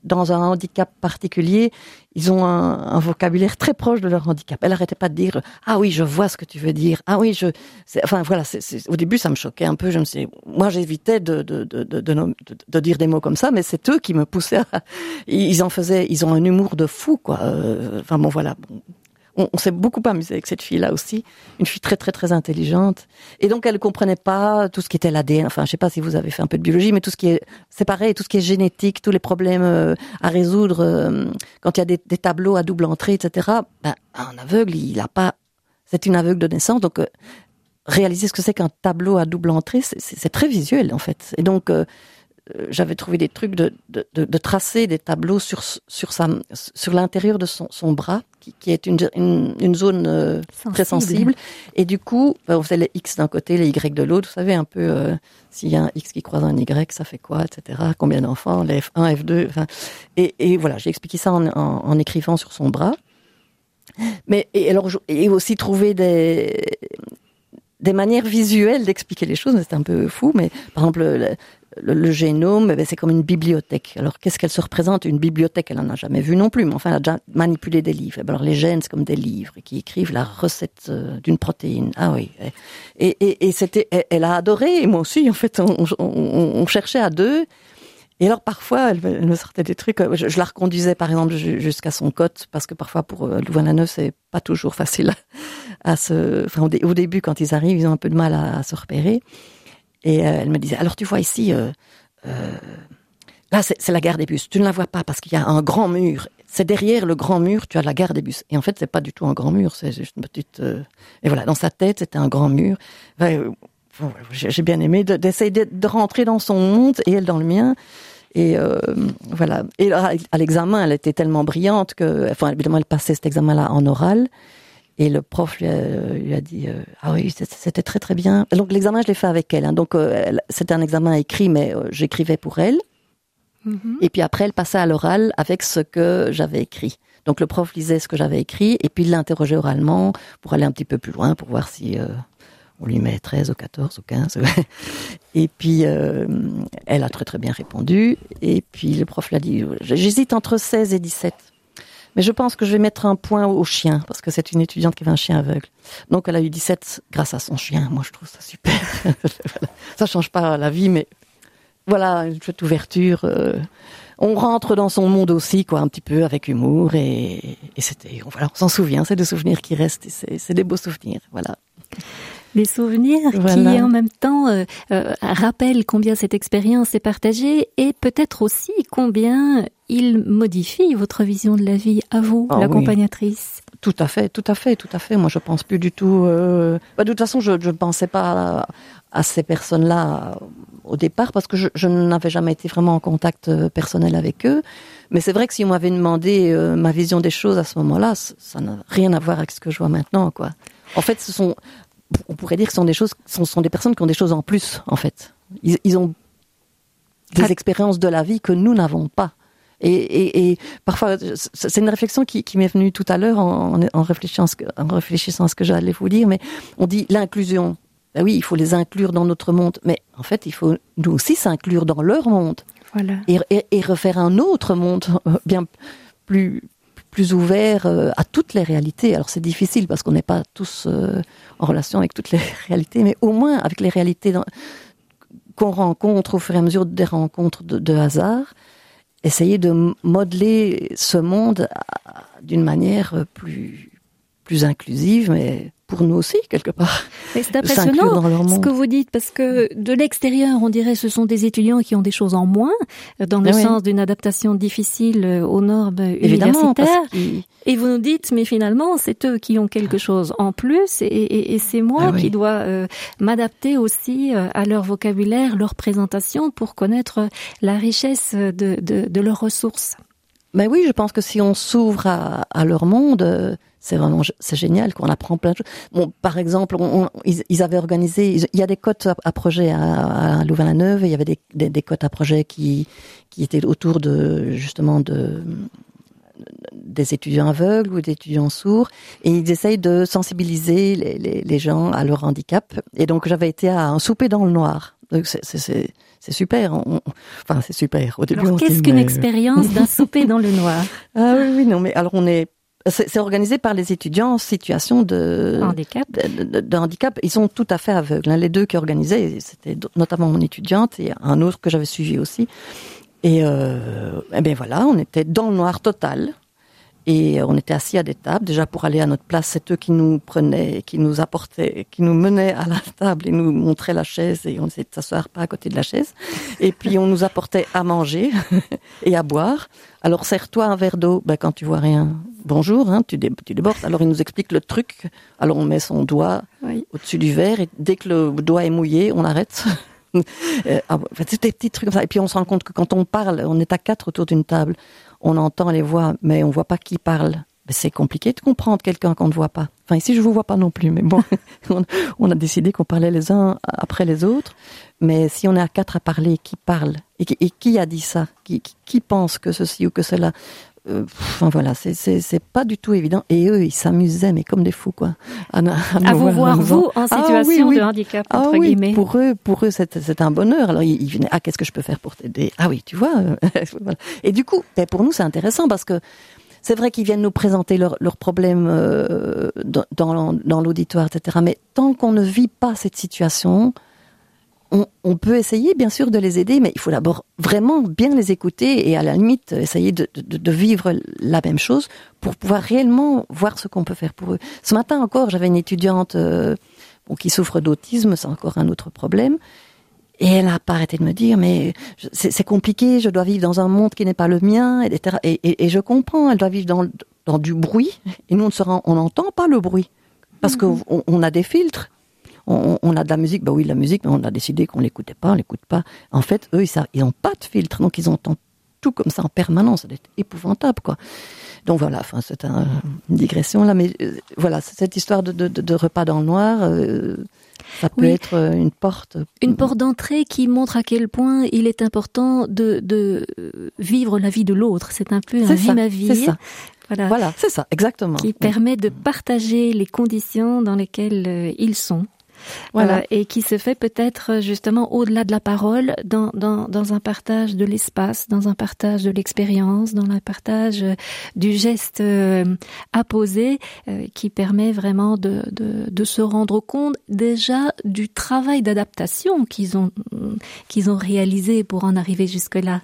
dans un handicap particulier, ils ont un, un vocabulaire très proche de leur handicap. Elle arrêtait pas de dire ah oui je vois ce que tu veux dire ah oui je enfin voilà c'est c'est- au début ça me choquait un peu je me suis moi j'évitais de de, de, de, de, dire des mots comme ça mais c'est eux qui me poussaient à, ils en faisaient ils ont un humour de fou quoi Euh, enfin bon voilà. On, s'est beaucoup amusé avec cette fille là aussi. Une fille très très très intelligente. Et donc elle comprenait pas tout ce qui était l'ADN enfin je sais pas si vous avez fait un peu de biologie mais tout ce qui est c'est pareil tout ce qui est génétique tous les problèmes euh, à résoudre euh, quand il y a des, tableaux à double entrée etc ben, un aveugle il a pas c'est une aveugle de naissance donc euh, réaliser ce que c'est qu'un tableau à double entrée c'est- très visuel en fait. Et donc j'avais trouvé des trucs de, de, tracer des tableaux sur sur sur l'intérieur de son bras qui, qui est une, une, une zone euh, très sensible. Et du coup, ben, on faisait les X d'un côté, les Y de l'autre. Vous savez un peu euh, s'il y a un X qui croise un Y, ça fait quoi, etc. Combien d'enfants, les F1, F2. Enfin, et, et voilà, j'ai expliqué ça en, en, en écrivant sur son bras. Mais et alors et aussi trouver des des manières visuelles d'expliquer les choses. C'était un peu fou, mais par exemple le, génome, eh ben, c'est comme une bibliothèque. Alors qu'est-ce qu'elle se représente? Une bibliothèque, elle en a jamais vu non plus, mais enfin elle a déjà manipulé des livres. Eh ben, alors les gènes, c'est comme des livres qui écrivent la recette euh, d'une protéine. Ah oui. Et, et, et c'était, elle, a adoré, et moi aussi. En fait, on, cherchait à deux. Et alors parfois, elle, me- sortait des trucs. euh, Je, je la reconduisais par exemple ju- jusqu'à son cote, parce que parfois pour euh, Louvain-la-Neuve, c'est pas toujours facile à se. Au, dé- au début, quand ils arrivent, ils ont un peu de mal à se repérer. Et euh, elle me disait alors tu vois ici, euh, euh, là c'est la gare des bus. Tu ne la vois pas parce qu'il y a un grand mur. C'est derrière le grand mur, tu as la gare des bus. Et en fait, c'est pas du tout un grand mur, c'est juste une petite. Et voilà, dans sa tête, c'était un grand mur. J'ai bien aimé de- d'essayer de, de rentrer dans son monde et elle dans le mien. Et voilà. Et à, à l'examen, elle était tellement brillante que, enfin, évidemment, elle passait cet examen-là en oral. Et le prof lui a, lui a dit euh, ah oui c'était très très bien. Donc l'examen je l'ai fait avec elle. hein. Donc euh, c'était un examen écrit mais euh, j'écrivais pour elle. Mhm. Et puis après elle passait à l'oral avec ce que j'avais écrit. Donc le prof lisait ce que j'avais écrit et puis il l'interrogeait oralement pour aller un petit peu plus loin pour voir si euh, on lui met 13 ou 14 ou 15. et puis euh, elle a très très bien répondu. Et puis le prof l'a dit j'hésite entre 16 et 17. Mais je pense que je vais mettre un point au chien, parce que c'est une étudiante qui avait un chien aveugle. Donc elle a eu 17 grâce à son chien. Moi, je trouve ça super. Ça change pas la vie, mais voilà, une chouette ouverture. euh, on rentre dans son monde aussi, quoi, un petit peu avec humour. Et, c'était, on s'en souvient. C'est des souvenirs qui restent. c'est des beaux souvenirs. Voilà. Des souvenirs Voilà. qui en même temps euh, euh, rappellent combien cette expérience est partagée et peut-être aussi combien il modifie votre vision de la vie à vous, Ah oui. l'accompagnatrice. Tout à fait, tout à fait, tout à fait. Moi, je pense plus du tout. Euh... bah, de toute façon, je ne pensais pas à, à ces personnes-là au départ parce que je, je n'avais jamais été vraiment en contact personnel avec eux. Mais c'est vrai que si on m'avait demandé euh, ma vision des choses à ce moment-là, ça n'a rien à voir avec ce que je vois maintenant, quoi. En fait, ce sont, on pourrait dire que ce sont des choses, sont, sont des personnes qui ont des choses en plus, en fait. Ils, ils ont des Ah. expériences de la vie que nous n'avons pas. Et, et, et parfois, c'est une réflexion qui, qui m'est venue tout à l'heure en, en, réfléchissant, à ce que- en réfléchissant à ce que j'allais vous dire, mais on dit l'inclusion. Ben oui, il faut les inclure dans notre monde, mais en fait, il faut nous aussi s'inclure dans leur monde Voilà. et, et, et refaire un autre monde euh, bien plus plus ouvert euh, à toutes les réalités. Alors c'est difficile parce qu'on n'est pas tous euh, en relation avec toutes les réalités, mais au moins avec les réalités qu'on rencontre au fur et à mesure des rencontres de, hasard, essayer de modeler ce monde d'une manière plus plus inclusive, mais pour nous aussi, quelque part. C'est impressionnant ce que vous dites, parce que de l'extérieur, on dirait ce sont des étudiants qui ont des choses en moins, dans le sens d'une adaptation difficile aux normes universitaires. Et vous nous dites, mais finalement, c'est eux qui ont quelque chose en plus, et, c'est moi ah qui dois euh, m'adapter aussi euh, à leur vocabulaire, leur présentation, pour connaître la richesse de, de, de leurs ressources. Ben oui, je pense que si on s'ouvre à, à, leur monde, euh, c'est vraiment c'est génial qu'on apprend plein de choses. Bon, par exemple, ils, avaient organisé, il y a des cotes à, projet à, à Louvain-la-Neuve, il y avait des, cotes à projet qui qui étaient autour de justement de des étudiants aveugles ou des étudiants sourds, et ils essayent de sensibiliser les, gens à leur handicap. Et donc j'avais été à un souper dans le noir. C'est super. enfin, c'est super. Au début, qu'est-ce qu'une expérience d'un souper dans le noir Ah oui, oui, non, mais alors on est c'est organisé par les étudiants en situation de handicap. De, de, handicap. Ils sont tout à fait aveugles. Hein. Les deux qui organisaient, c'était notamment mon étudiante et un autre que j'avais suivi aussi. Et, euh, eh bien voilà, on était dans le noir total. Et on était assis à des tables, déjà pour aller à notre place, c'est eux qui nous prenaient, qui nous apportaient, qui nous menaient à la table et nous montraient la chaise et on essayait de s'asseoir pas à côté de la chaise. Et puis on nous apportait à manger et à boire. Alors serre-toi un verre d'eau, ben, quand tu vois rien, bonjour, hein, tu, tu débordes. Alors il nous explique le truc. Alors on met son doigt au-dessus du verre et dès que le doigt est mouillé, on arrête. euh, ah, des petits trucs comme ça. Et puis on se rend compte que quand on parle, on est à quatre autour d'une table on entend les voix, mais on voit pas qui parle. C'est compliqué de comprendre quelqu'un qu'on ne voit pas. Enfin, ici, je vous vois pas non plus, mais bon, on a décidé qu'on parlait les uns après les autres. Mais si on est à quatre à parler, qui parle? Et qui, a dit ça? Qui, qui, pense que ceci ou que cela? Euh, enfin voilà, c'est pas du tout évident. Et eux, ils s'amusaient, mais comme des fous, quoi. À, vous voir, vous, en ah situation de handicap, ah entre guillemets. Pour eux, pour eux, c'est un bonheur. Alors, ils, venaient, ah, qu'est-ce que je peux faire pour t'aider? Ah oui, tu vois. Et du coup, ben, pour nous, c'est intéressant parce que c'est vrai qu'ils viennent nous présenter leurs problèmes euh, dans l'auditoire, etc. Mais tant qu'on ne vit pas cette situation, on, peut essayer bien sûr de les aider, mais il faut d'abord vraiment bien les écouter et à la limite essayer de, vivre la même chose pour pouvoir réellement voir ce qu'on peut faire pour eux. Ce matin encore, j'avais une étudiante euh, qui souffre d'autisme, c'est encore un autre problème. Et elle n'a pas arrêté de me dire, mais c'est compliqué, je dois vivre dans un monde qui n'est pas le mien, etc. Et, je comprends, elle doit vivre dans, dans du bruit, et nous on n'entend pas le bruit, parce mm-hmm. qu'on a des filtres on, a de la musique, bah oui, de la musique, mais on a décidé qu'on l'écoutait pas, on l'écoute pas. En fait, eux, ils n'ont pas de filtre, donc ils entendent tout comme ça en permanence. C'est épouvantable, quoi. Donc voilà, enfin, c'est une digression là, mais euh, voilà, cette histoire de, repas dans le noir. Euh, ça peut être euh, une porte. Une porte d'entrée qui montre à quel point il est important de, vivre la vie de l'autre. C'est un peu un vie ma vie. C'est ça. Voilà, voilà c'est ça, exactement. Qui permet de partager les conditions dans lesquelles ils sont. Voilà. et qui se fait peut-être justement au-delà de la parole, dans, dans, dans un partage de l'espace, dans un partage de l'expérience, dans un partage du geste euh, apposé, euh, qui permet vraiment de, de, de, se rendre compte déjà du travail d'adaptation qu'ils ont, qu'ils ont réalisé pour en arriver jusque-là.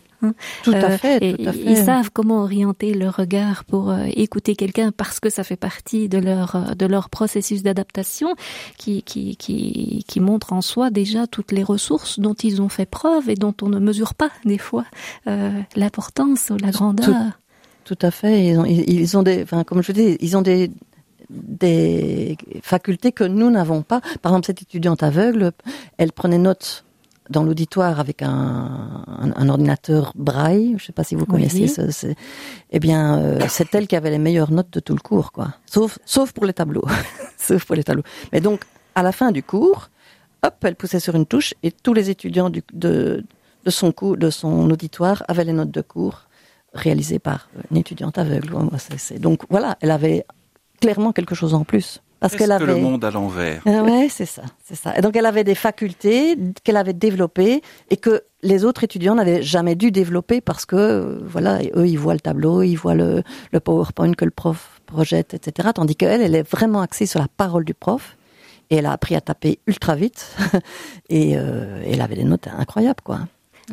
Tout à euh, fait. Ils savent comment orienter leur regard pour euh, écouter quelqu'un parce que ça fait partie de leur euh, de leur processus d'adaptation qui, qui qui qui montre en soi déjà toutes les ressources dont ils ont fait preuve et dont on ne mesure pas des fois l'importance ou la grandeur. Tout, à fait. Ils ont, ils ont des, enfin comme je dis, ils ont des des facultés que nous n'avons pas. Par exemple, cette étudiante aveugle, elle prenait note dans l'auditoire avec un, un, ordinateur braille, je ne sais pas si vous connaissez ce, eh bien, euh, c'est elle qui avait les meilleures notes de tout le cours, quoi. Sauf, sauf pour les tableaux, sauf pour les tableaux. Mais donc, à la fin du cours, hop, elle poussait sur une touche et tous les étudiants du, de, de son cours, de son auditoire avaient les notes de cours réalisées par une étudiante aveugle. Donc voilà, elle avait clairement quelque chose en plus. Parce qu'elle avait... que le monde à l'envers. Ah ouais, c'est ça, c'est ça. Et donc elle avait des facultés qu'elle avait développées et que les autres étudiants n'avaient jamais dû développer parce que euh, voilà, eux ils voient le tableau, ils voient le, PowerPoint que le prof projette, etc. Tandis qu'elle, elle est vraiment axée sur la parole du prof et elle a appris à taper ultra vite euh, et elle avait des notes incroyables quoi.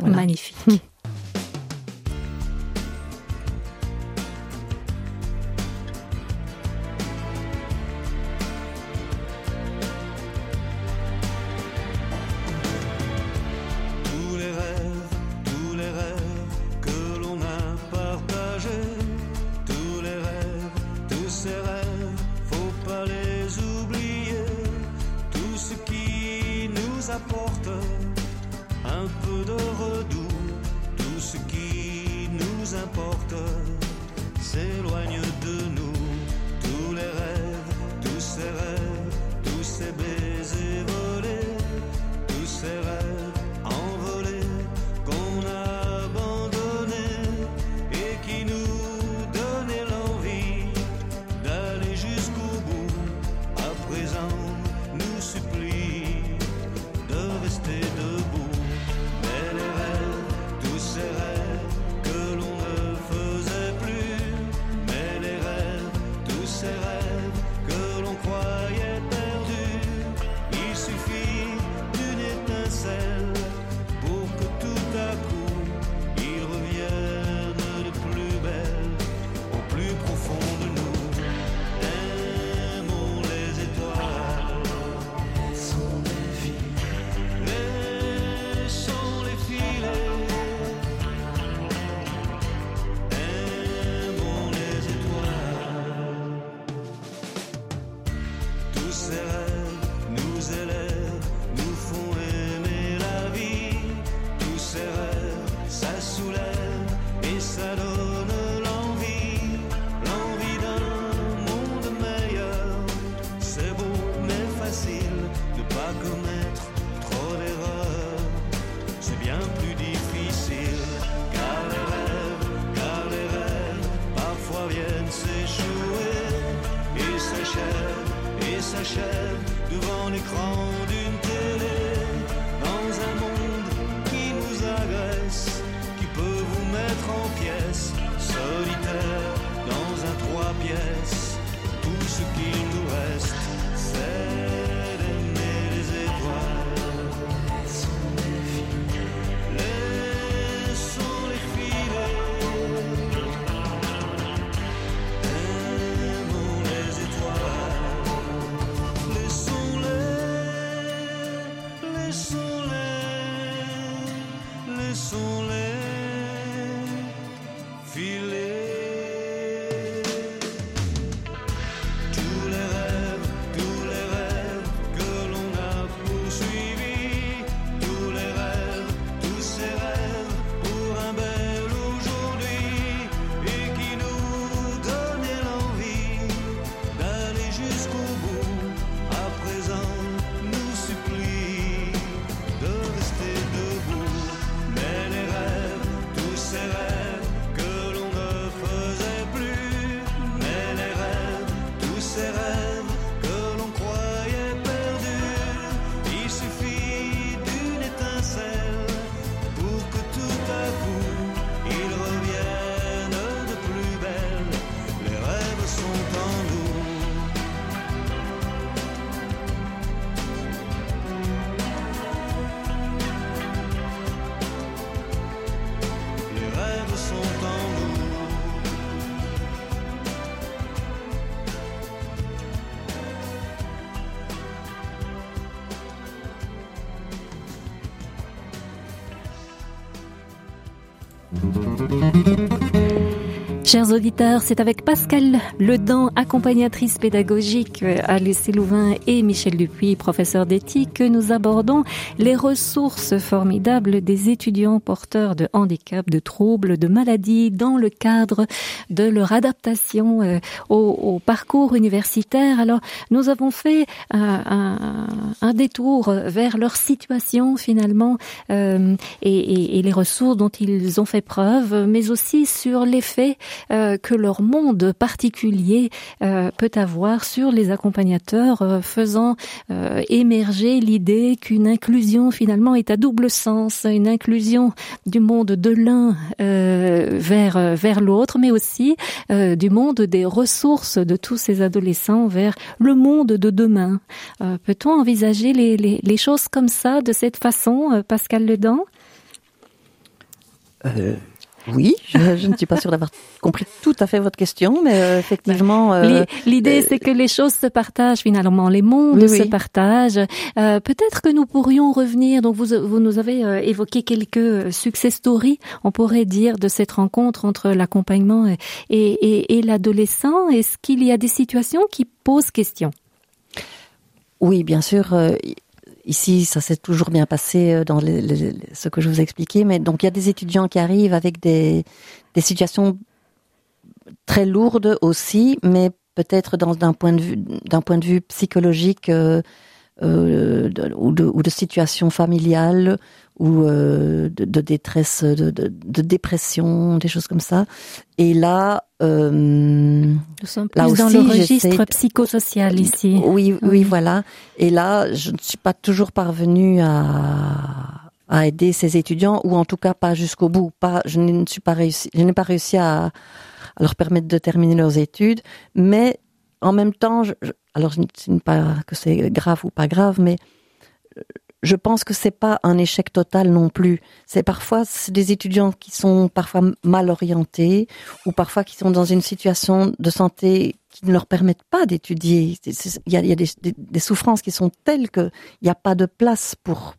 Magnifique. フフフ。Chers auditeurs, c'est avec Pascal Ledan, accompagnatrice pédagogique euh, à l'UC Louvain et Michel Dupuis, professeur d'éthique, que nous abordons les ressources formidables des étudiants porteurs de handicap, de troubles, de maladies dans le cadre de leur adaptation euh, au, parcours universitaire. Alors, nous avons fait euh, un, détour vers leur situation finalement et, et les ressources dont ils ont fait preuve, mais aussi sur l'effet que leur monde particulier euh, peut avoir sur les accompagnateurs, euh, faisant émerger l'idée qu'une inclusion finalement est à double sens, une inclusion du monde de l'un vers vers l'autre, mais aussi du monde des ressources de tous ces adolescents vers le monde de demain. Peut-on envisager les, les, les, choses comme ça, de cette façon, Pascal Ledan? Euh, oui, je, je, ne suis pas sûre d'avoir compris tout à fait votre question, mais euh, effectivement. Euh, L'idée, c'est que les choses se partagent finalement, les mondes oui, se oui. partagent. Euh, Peut-être que nous pourrions revenir. Donc, vous, vous nous avez euh, évoqué quelques success stories, on pourrait dire, de cette rencontre entre l'accompagnement et, et, et l'adolescent. Est-ce qu'il y a des situations qui posent question? Oui, bien sûr. Euh, Ici, ça s'est toujours bien passé euh, dans ce que je vous ai expliqué, mais donc il y a des étudiants qui arrivent avec des, situations très lourdes aussi, mais peut-être d'un point de vue d'un point de vue psychologique euh, euh, de, ou, de, ou de situation familiale ou euh, de, de, détresse, de, de, dépression, des choses comme ça. Et là, euh, nous sommes plus là aussi, dans le registre psychosocial ici. Oui, oui, oui, voilà. Et là, je ne suis pas toujours parvenue à à aider ces étudiants ou en tout cas pas jusqu'au bout. Pas, je ne suis pas réussi, je n'ai pas réussi à, à leur permettre de terminer leurs études, mais en même temps, je, alors je pas que c'est grave ou pas grave, mais je pense que c'est pas un échec total non plus. C'est parfois des étudiants qui sont parfois mal orientés ou parfois qui sont dans une situation de santé qui ne leur permettent pas d'étudier. Il y a, il des, souffrances qui sont telles qu'il n'y a pas de place pour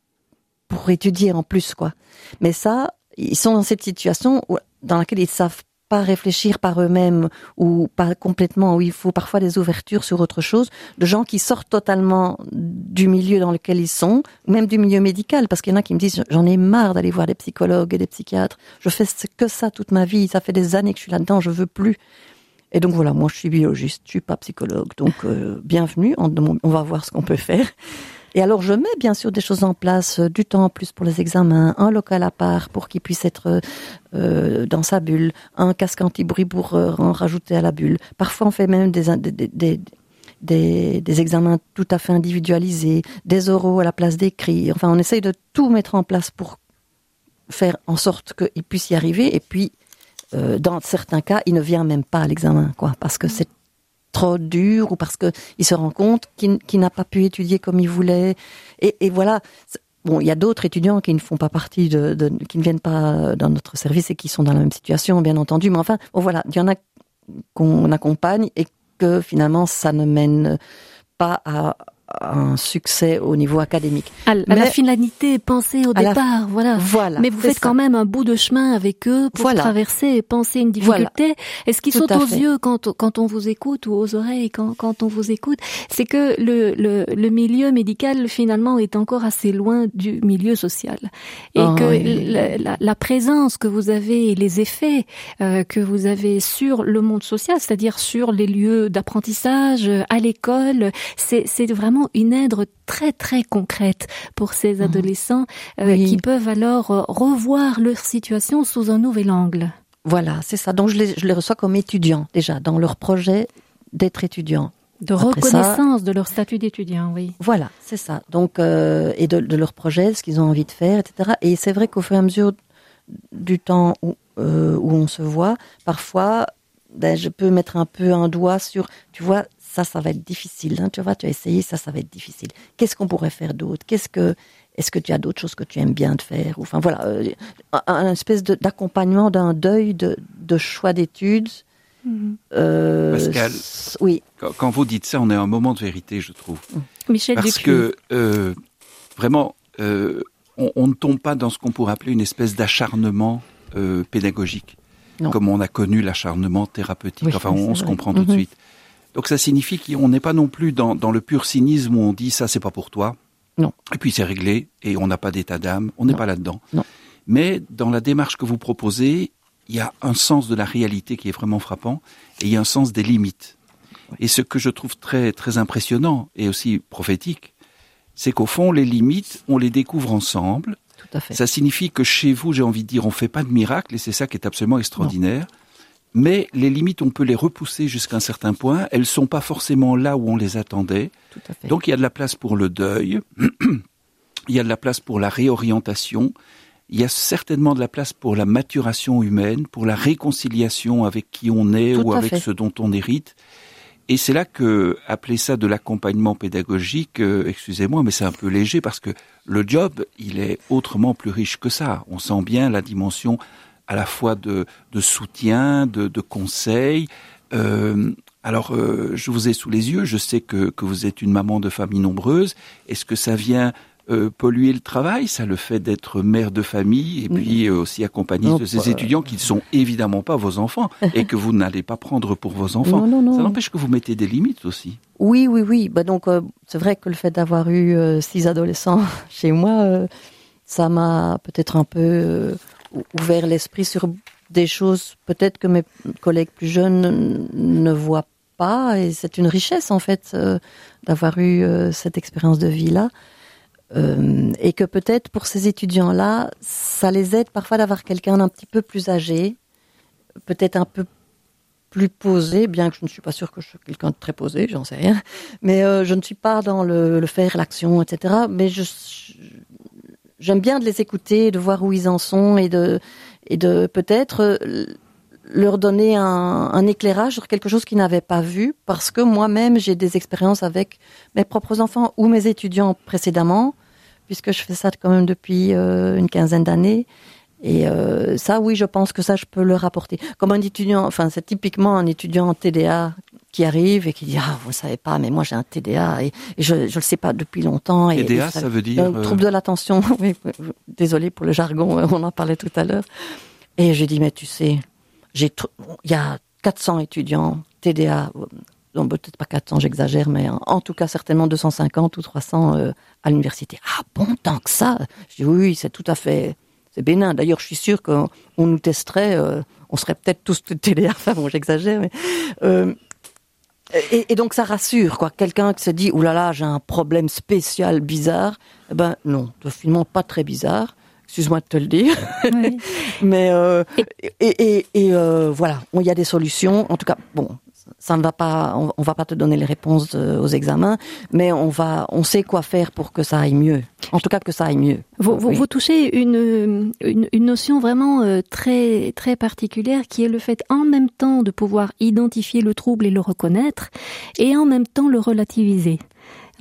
pour étudier en plus quoi. Mais ça, ils sont dans cette situation dans laquelle ils savent pas réfléchir par eux-mêmes ou pas complètement, où il faut parfois des ouvertures sur autre chose, de gens qui sortent totalement du milieu dans lequel ils sont, même du milieu médical, parce qu'il y en a qui me disent j'en ai marre d'aller voir des psychologues et des psychiatres, je fais que ça toute ma vie, ça fait des années que je suis là-dedans, je veux plus. Et donc voilà, moi je suis biologiste, je suis pas psychologue, donc euh, bienvenue, on, on va voir ce qu'on peut faire. Et alors, je mets bien sûr des choses en place, euh, du temps en plus pour les examens, un local à part pour qu'il puisse être euh, dans sa bulle, un casque anti-bruit pour euh, en rajouter à la bulle. Parfois, on fait même des, des, des, des, des examens tout à fait individualisés, des oraux à la place d'écrits. Enfin, on essaye de tout mettre en place pour faire en sorte qu'il puisse y arriver. Et puis, euh, dans certains cas, il ne vient même pas à l'examen, quoi, parce que c'est trop dur ou parce qu'il se rend compte qu'il qu n'a pas pu étudier comme il voulait. Et, et voilà. Bon, il y a d'autres étudiants qui ne font pas partie de, de, qui ne viennent pas dans notre service et qui sont dans la même situation, bien entendu. Mais enfin, bon, voilà, il y en a qu'on accompagne et que finalement ça ne mène pas à, un succès au niveau académique. À, Mais, la finalité pensée au départ, la... voilà. Voilà. Mais vous faites ça. quand même un bout de chemin avec eux pour voilà. traverser et penser une difficulté. Voilà. Et ce qui saute aux fait. yeux quand, quand on vous écoute ou aux oreilles quand, quand on vous écoute, c'est que le, le, le, milieu médical finalement est encore assez loin du milieu social. Et oh, que oui. la, la, la, présence que vous avez et les effets euh, que vous avez sur le monde social, c'est-à-dire sur les lieux d'apprentissage, à l'école, c'est vraiment une aide très très concrète pour ces mmh. adolescents euh, oui. qui peuvent alors euh, revoir leur situation sous un nouvel angle. Voilà, c'est ça. Donc je les, je les reçois comme étudiants déjà dans leur projet d'être étudiants. De Après reconnaissance ça, de leur statut d'étudiant, oui. Voilà, c'est ça. Donc euh, et de, de leur projet, ce qu'ils ont envie de faire, etc. Et c'est vrai qu'au fur et à mesure du temps où, euh, où on se voit, parfois, ben, je peux mettre un peu un doigt sur, tu vois, ça, ça va être difficile. Hein, tu vois, tu as essayé, ça, ça va être difficile. Qu'est-ce qu'on pourrait faire d'autre? Qu'est-ce que est-ce que tu as d'autres choses que tu aimes bien de faire? Enfin voilà, euh, un, un, espèce d'accompagnement d'un deuil de, de choix d'études. Mmh. Euh, Pascal, oui. Quand, quand, vous dites ça, on est à un moment de vérité, je trouve. Mmh. Michel Parce Dupuis. que euh, vraiment, euh, on, on, ne tombe pas dans ce qu'on pourrait appeler une espèce d'acharnement euh, pédagogique, non. comme on a connu l'acharnement thérapeutique. Oui, enfin, on, on se comprend mmh. tout de mmh. suite. Donc ça signifie qu'on n'est pas non plus dans, dans, le pur cynisme où on dit ça c'est pas pour toi. Non. Et puis c'est réglé et on n'a pas d'état d'âme. On n'est pas là-dedans. Mais dans la démarche que vous proposez, il y a un sens de la réalité qui est vraiment frappant et il y a un sens des limites. Et ce que je trouve très très impressionnant et aussi prophétique, c'est qu'au fond les limites, on les découvre ensemble. Tout à fait. Ça signifie que chez vous, j'ai envie de dire, on fait pas de miracle et c'est ça qui est absolument extraordinaire. Non mais les limites, on peut les repousser jusqu'à un certain point. Elles sont pas forcément là où on les attendait. Tout à fait. Donc il y a de la place pour le deuil, il y a de la place pour la réorientation, il y a certainement de la place pour la maturation humaine, pour la réconciliation avec qui on est Tout ou avec fait. ce dont on hérite. Et c'est là que appeler ça de l'accompagnement pédagogique, euh, excusez-moi, mais c'est un peu léger parce que le job, il est autrement plus riche que ça. On sent bien la dimension à la fois de, de soutien, de, de conseil. Euh, alors, euh, je vous ai sous les yeux, je sais que, que vous êtes une maman de famille nombreuse. Est-ce que ça vient euh, polluer le travail, ça le fait d'être mère de famille et puis euh, aussi accompagnée Non, de ces étudiants qui ne sont évidemment pas vos enfants et que vous n'allez pas prendre pour vos enfants? Non, non, non. Ça n'empêche que vous mettez des limites aussi. Oui, oui, oui. Bah donc, c'est vrai que le fait d'avoir eu six adolescents chez moi, ça m'a peut-être un peu ouvert l'esprit sur des choses peut-être que mes collègues plus jeunes ne voient pas. Et c'est une richesse, en fait, euh, d'avoir eu euh, cette expérience de vie-là. Euh, et que peut-être pour ces étudiants-là, ça les aide parfois d'avoir quelqu'un d'un petit peu plus âgé, peut-être un peu plus posé, bien que je ne suis pas sûre que je suis quelqu'un de très posé, j'en sais rien. Mais je ne suis pas dans le, le faire, l'action, etc. Mais je j'aime bien de les écouter, de voir où ils en sont et de et de peut-être euh, leur donner un, éclairage sur quelque chose qu'ils n'avaient pas vu, parce que moi-même j'ai des expériences avec mes propres enfants ou mes étudiants précédemment, puisque je fais ça quand même depuis euh, une quinzaine d'années. Et euh, ça, oui, je pense que ça, je peux le rapporter. Comme un étudiant, enfin, c'est typiquement un étudiant en TDA qui arrive et qui dit ah vous savez pas mais moi j'ai un TDA et, et je je le sais pas depuis longtemps et, TDA, et ça veut dire, euh, euh, trouble de l'attention oui, oui. désolé pour le jargon euh, on en parlait tout à l'heure et j'ai dit mais tu sais j'ai il y a 400 étudiants TDA euh, non, peut-être pas 400 j'exagère mais en, en tout cas certainement 250 ou 300 euh, à l'université ah bon tant que ça? Je dis oui, c'est tout à fait c'est bénin. D'ailleurs, je suis sûre qu'on on nous testerait, euh, on serait peut-être tous TDA. Enfin bon, j'exagère, mais euh, et, et donc ça rassure, quoi. Quelqu'un qui se dit, oulala, j'ai un problème spécial, bizarre. Eh ben non, finalement pas très bizarre. Excuse-moi de te le dire. Oui. Mais euh, et, et, et euh, voilà, il y a des solutions. En tout cas, bon, ça ne va pas, on, on va pas te donner les réponses euh, aux examens, mais on va, on sait quoi faire pour que ça aille mieux. En tout cas, que ça aille mieux. Vous, vous, Oui. vous touchez une, une, une notion vraiment euh, très, très particulière qui est le fait en même temps de pouvoir identifier le trouble et le reconnaître et en même temps le relativiser.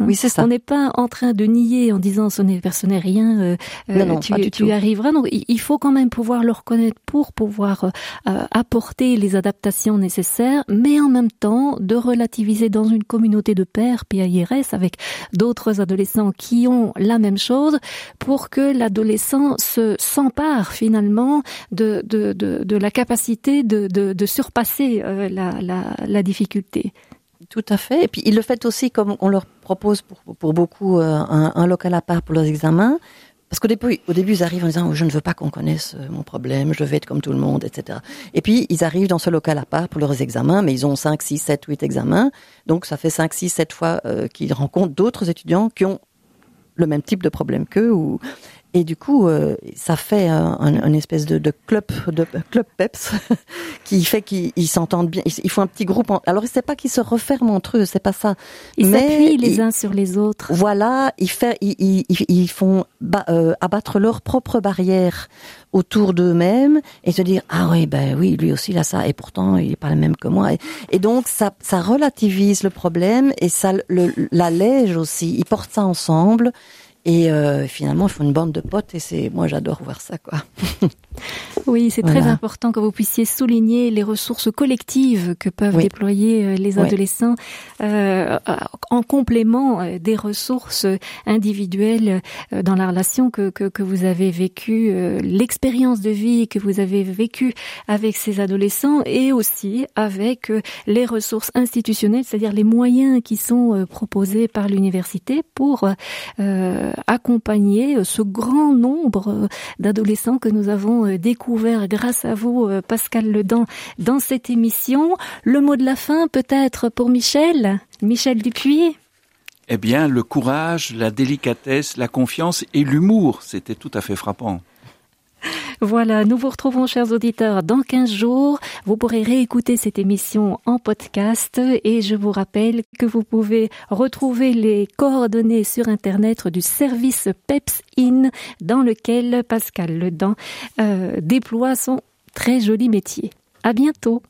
Hein. Oui, c'est ça. On n'est pas en train de nier en disant ce n'est ce n'est rien, euh, euh, Non, non, tu, pas du tu tout. arriveras. Donc il faut quand même pouvoir le reconnaître pour pouvoir euh, euh, apporter les adaptations nécessaires, mais en même temps de relativiser dans une communauté de pairs, PIRS, avec d'autres adolescents qui ont la même chose, pour que l'adolescent se s'empare finalement de, de, de, de la capacité de, de, de surpasser euh, la, la, la difficulté. Tout à fait. Et puis ils le fait aussi comme on leur propose pour, pour beaucoup euh, un, local à part pour leurs examens. Parce qu'au début, au début, ils arrivent en disant je ne veux pas qu'on connaisse euh, mon problème, je veux être comme tout le monde, etc. Et puis ils arrivent dans ce local à part pour leurs examens, mais ils ont 5, 6, 7, 8 examens. Donc ça fait 5, 6, 7 fois euh, qu'ils rencontrent d'autres étudiants qui ont le même type de problème qu'eux. Ou... Et du coup, euh, ça fait un, un, une espèce de, de club, de club peps qui fait qu'ils ils s'entendent bien. Ils, ils font un petit groupe. En... Alors, c'est pas qu'ils se referment entre eux, c'est pas ça. Ils s'appuient les ils- uns sur les autres. Voilà, ils, fait, ils, ils, font ba- euh, abattre leurs propres barrières autour d'eux-mêmes et se dire ah oui ben oui lui aussi il a ça et pourtant il est pas le même que moi et, et donc ça ça relativise le problème et ça le- l'allège aussi ils portent ça ensemble et euh, finalement ils font une bande de potes et c'est moi j'adore voir ça quoi Oui, c'est très important que vous puissiez souligner les ressources collectives que peuvent Oui. déployer euh, les Oui. adolescents euh, en complément euh, des ressources individuelles euh, dans la relation que, que, que vous avez vécue, l'expérience de vie que vous avez vécue avec ces adolescents et aussi avec les ressources institutionnelles, c'est-à-dire les moyens qui sont proposés par l'université pour euh, accompagner euh, ce grand nombre euh, d'adolescents que nous avons euh, découvert grâce à vous, euh, Pascal Ledan, dans cette émission. Le mot de la fin, peut-être pour Michel, Michel Dupuis? Eh bien, le courage, la délicatesse, la confiance et l'humour, c'était tout à fait frappant. Voilà, nous vous retrouvons, chers auditeurs, dans 15 jours. Vous pourrez réécouter cette émission en podcast et je vous rappelle que vous pouvez retrouver les coordonnées sur Internet du service PEPS-IN dans lequel Pascal Ledan euh, déploie son très joli métier. À bientôt.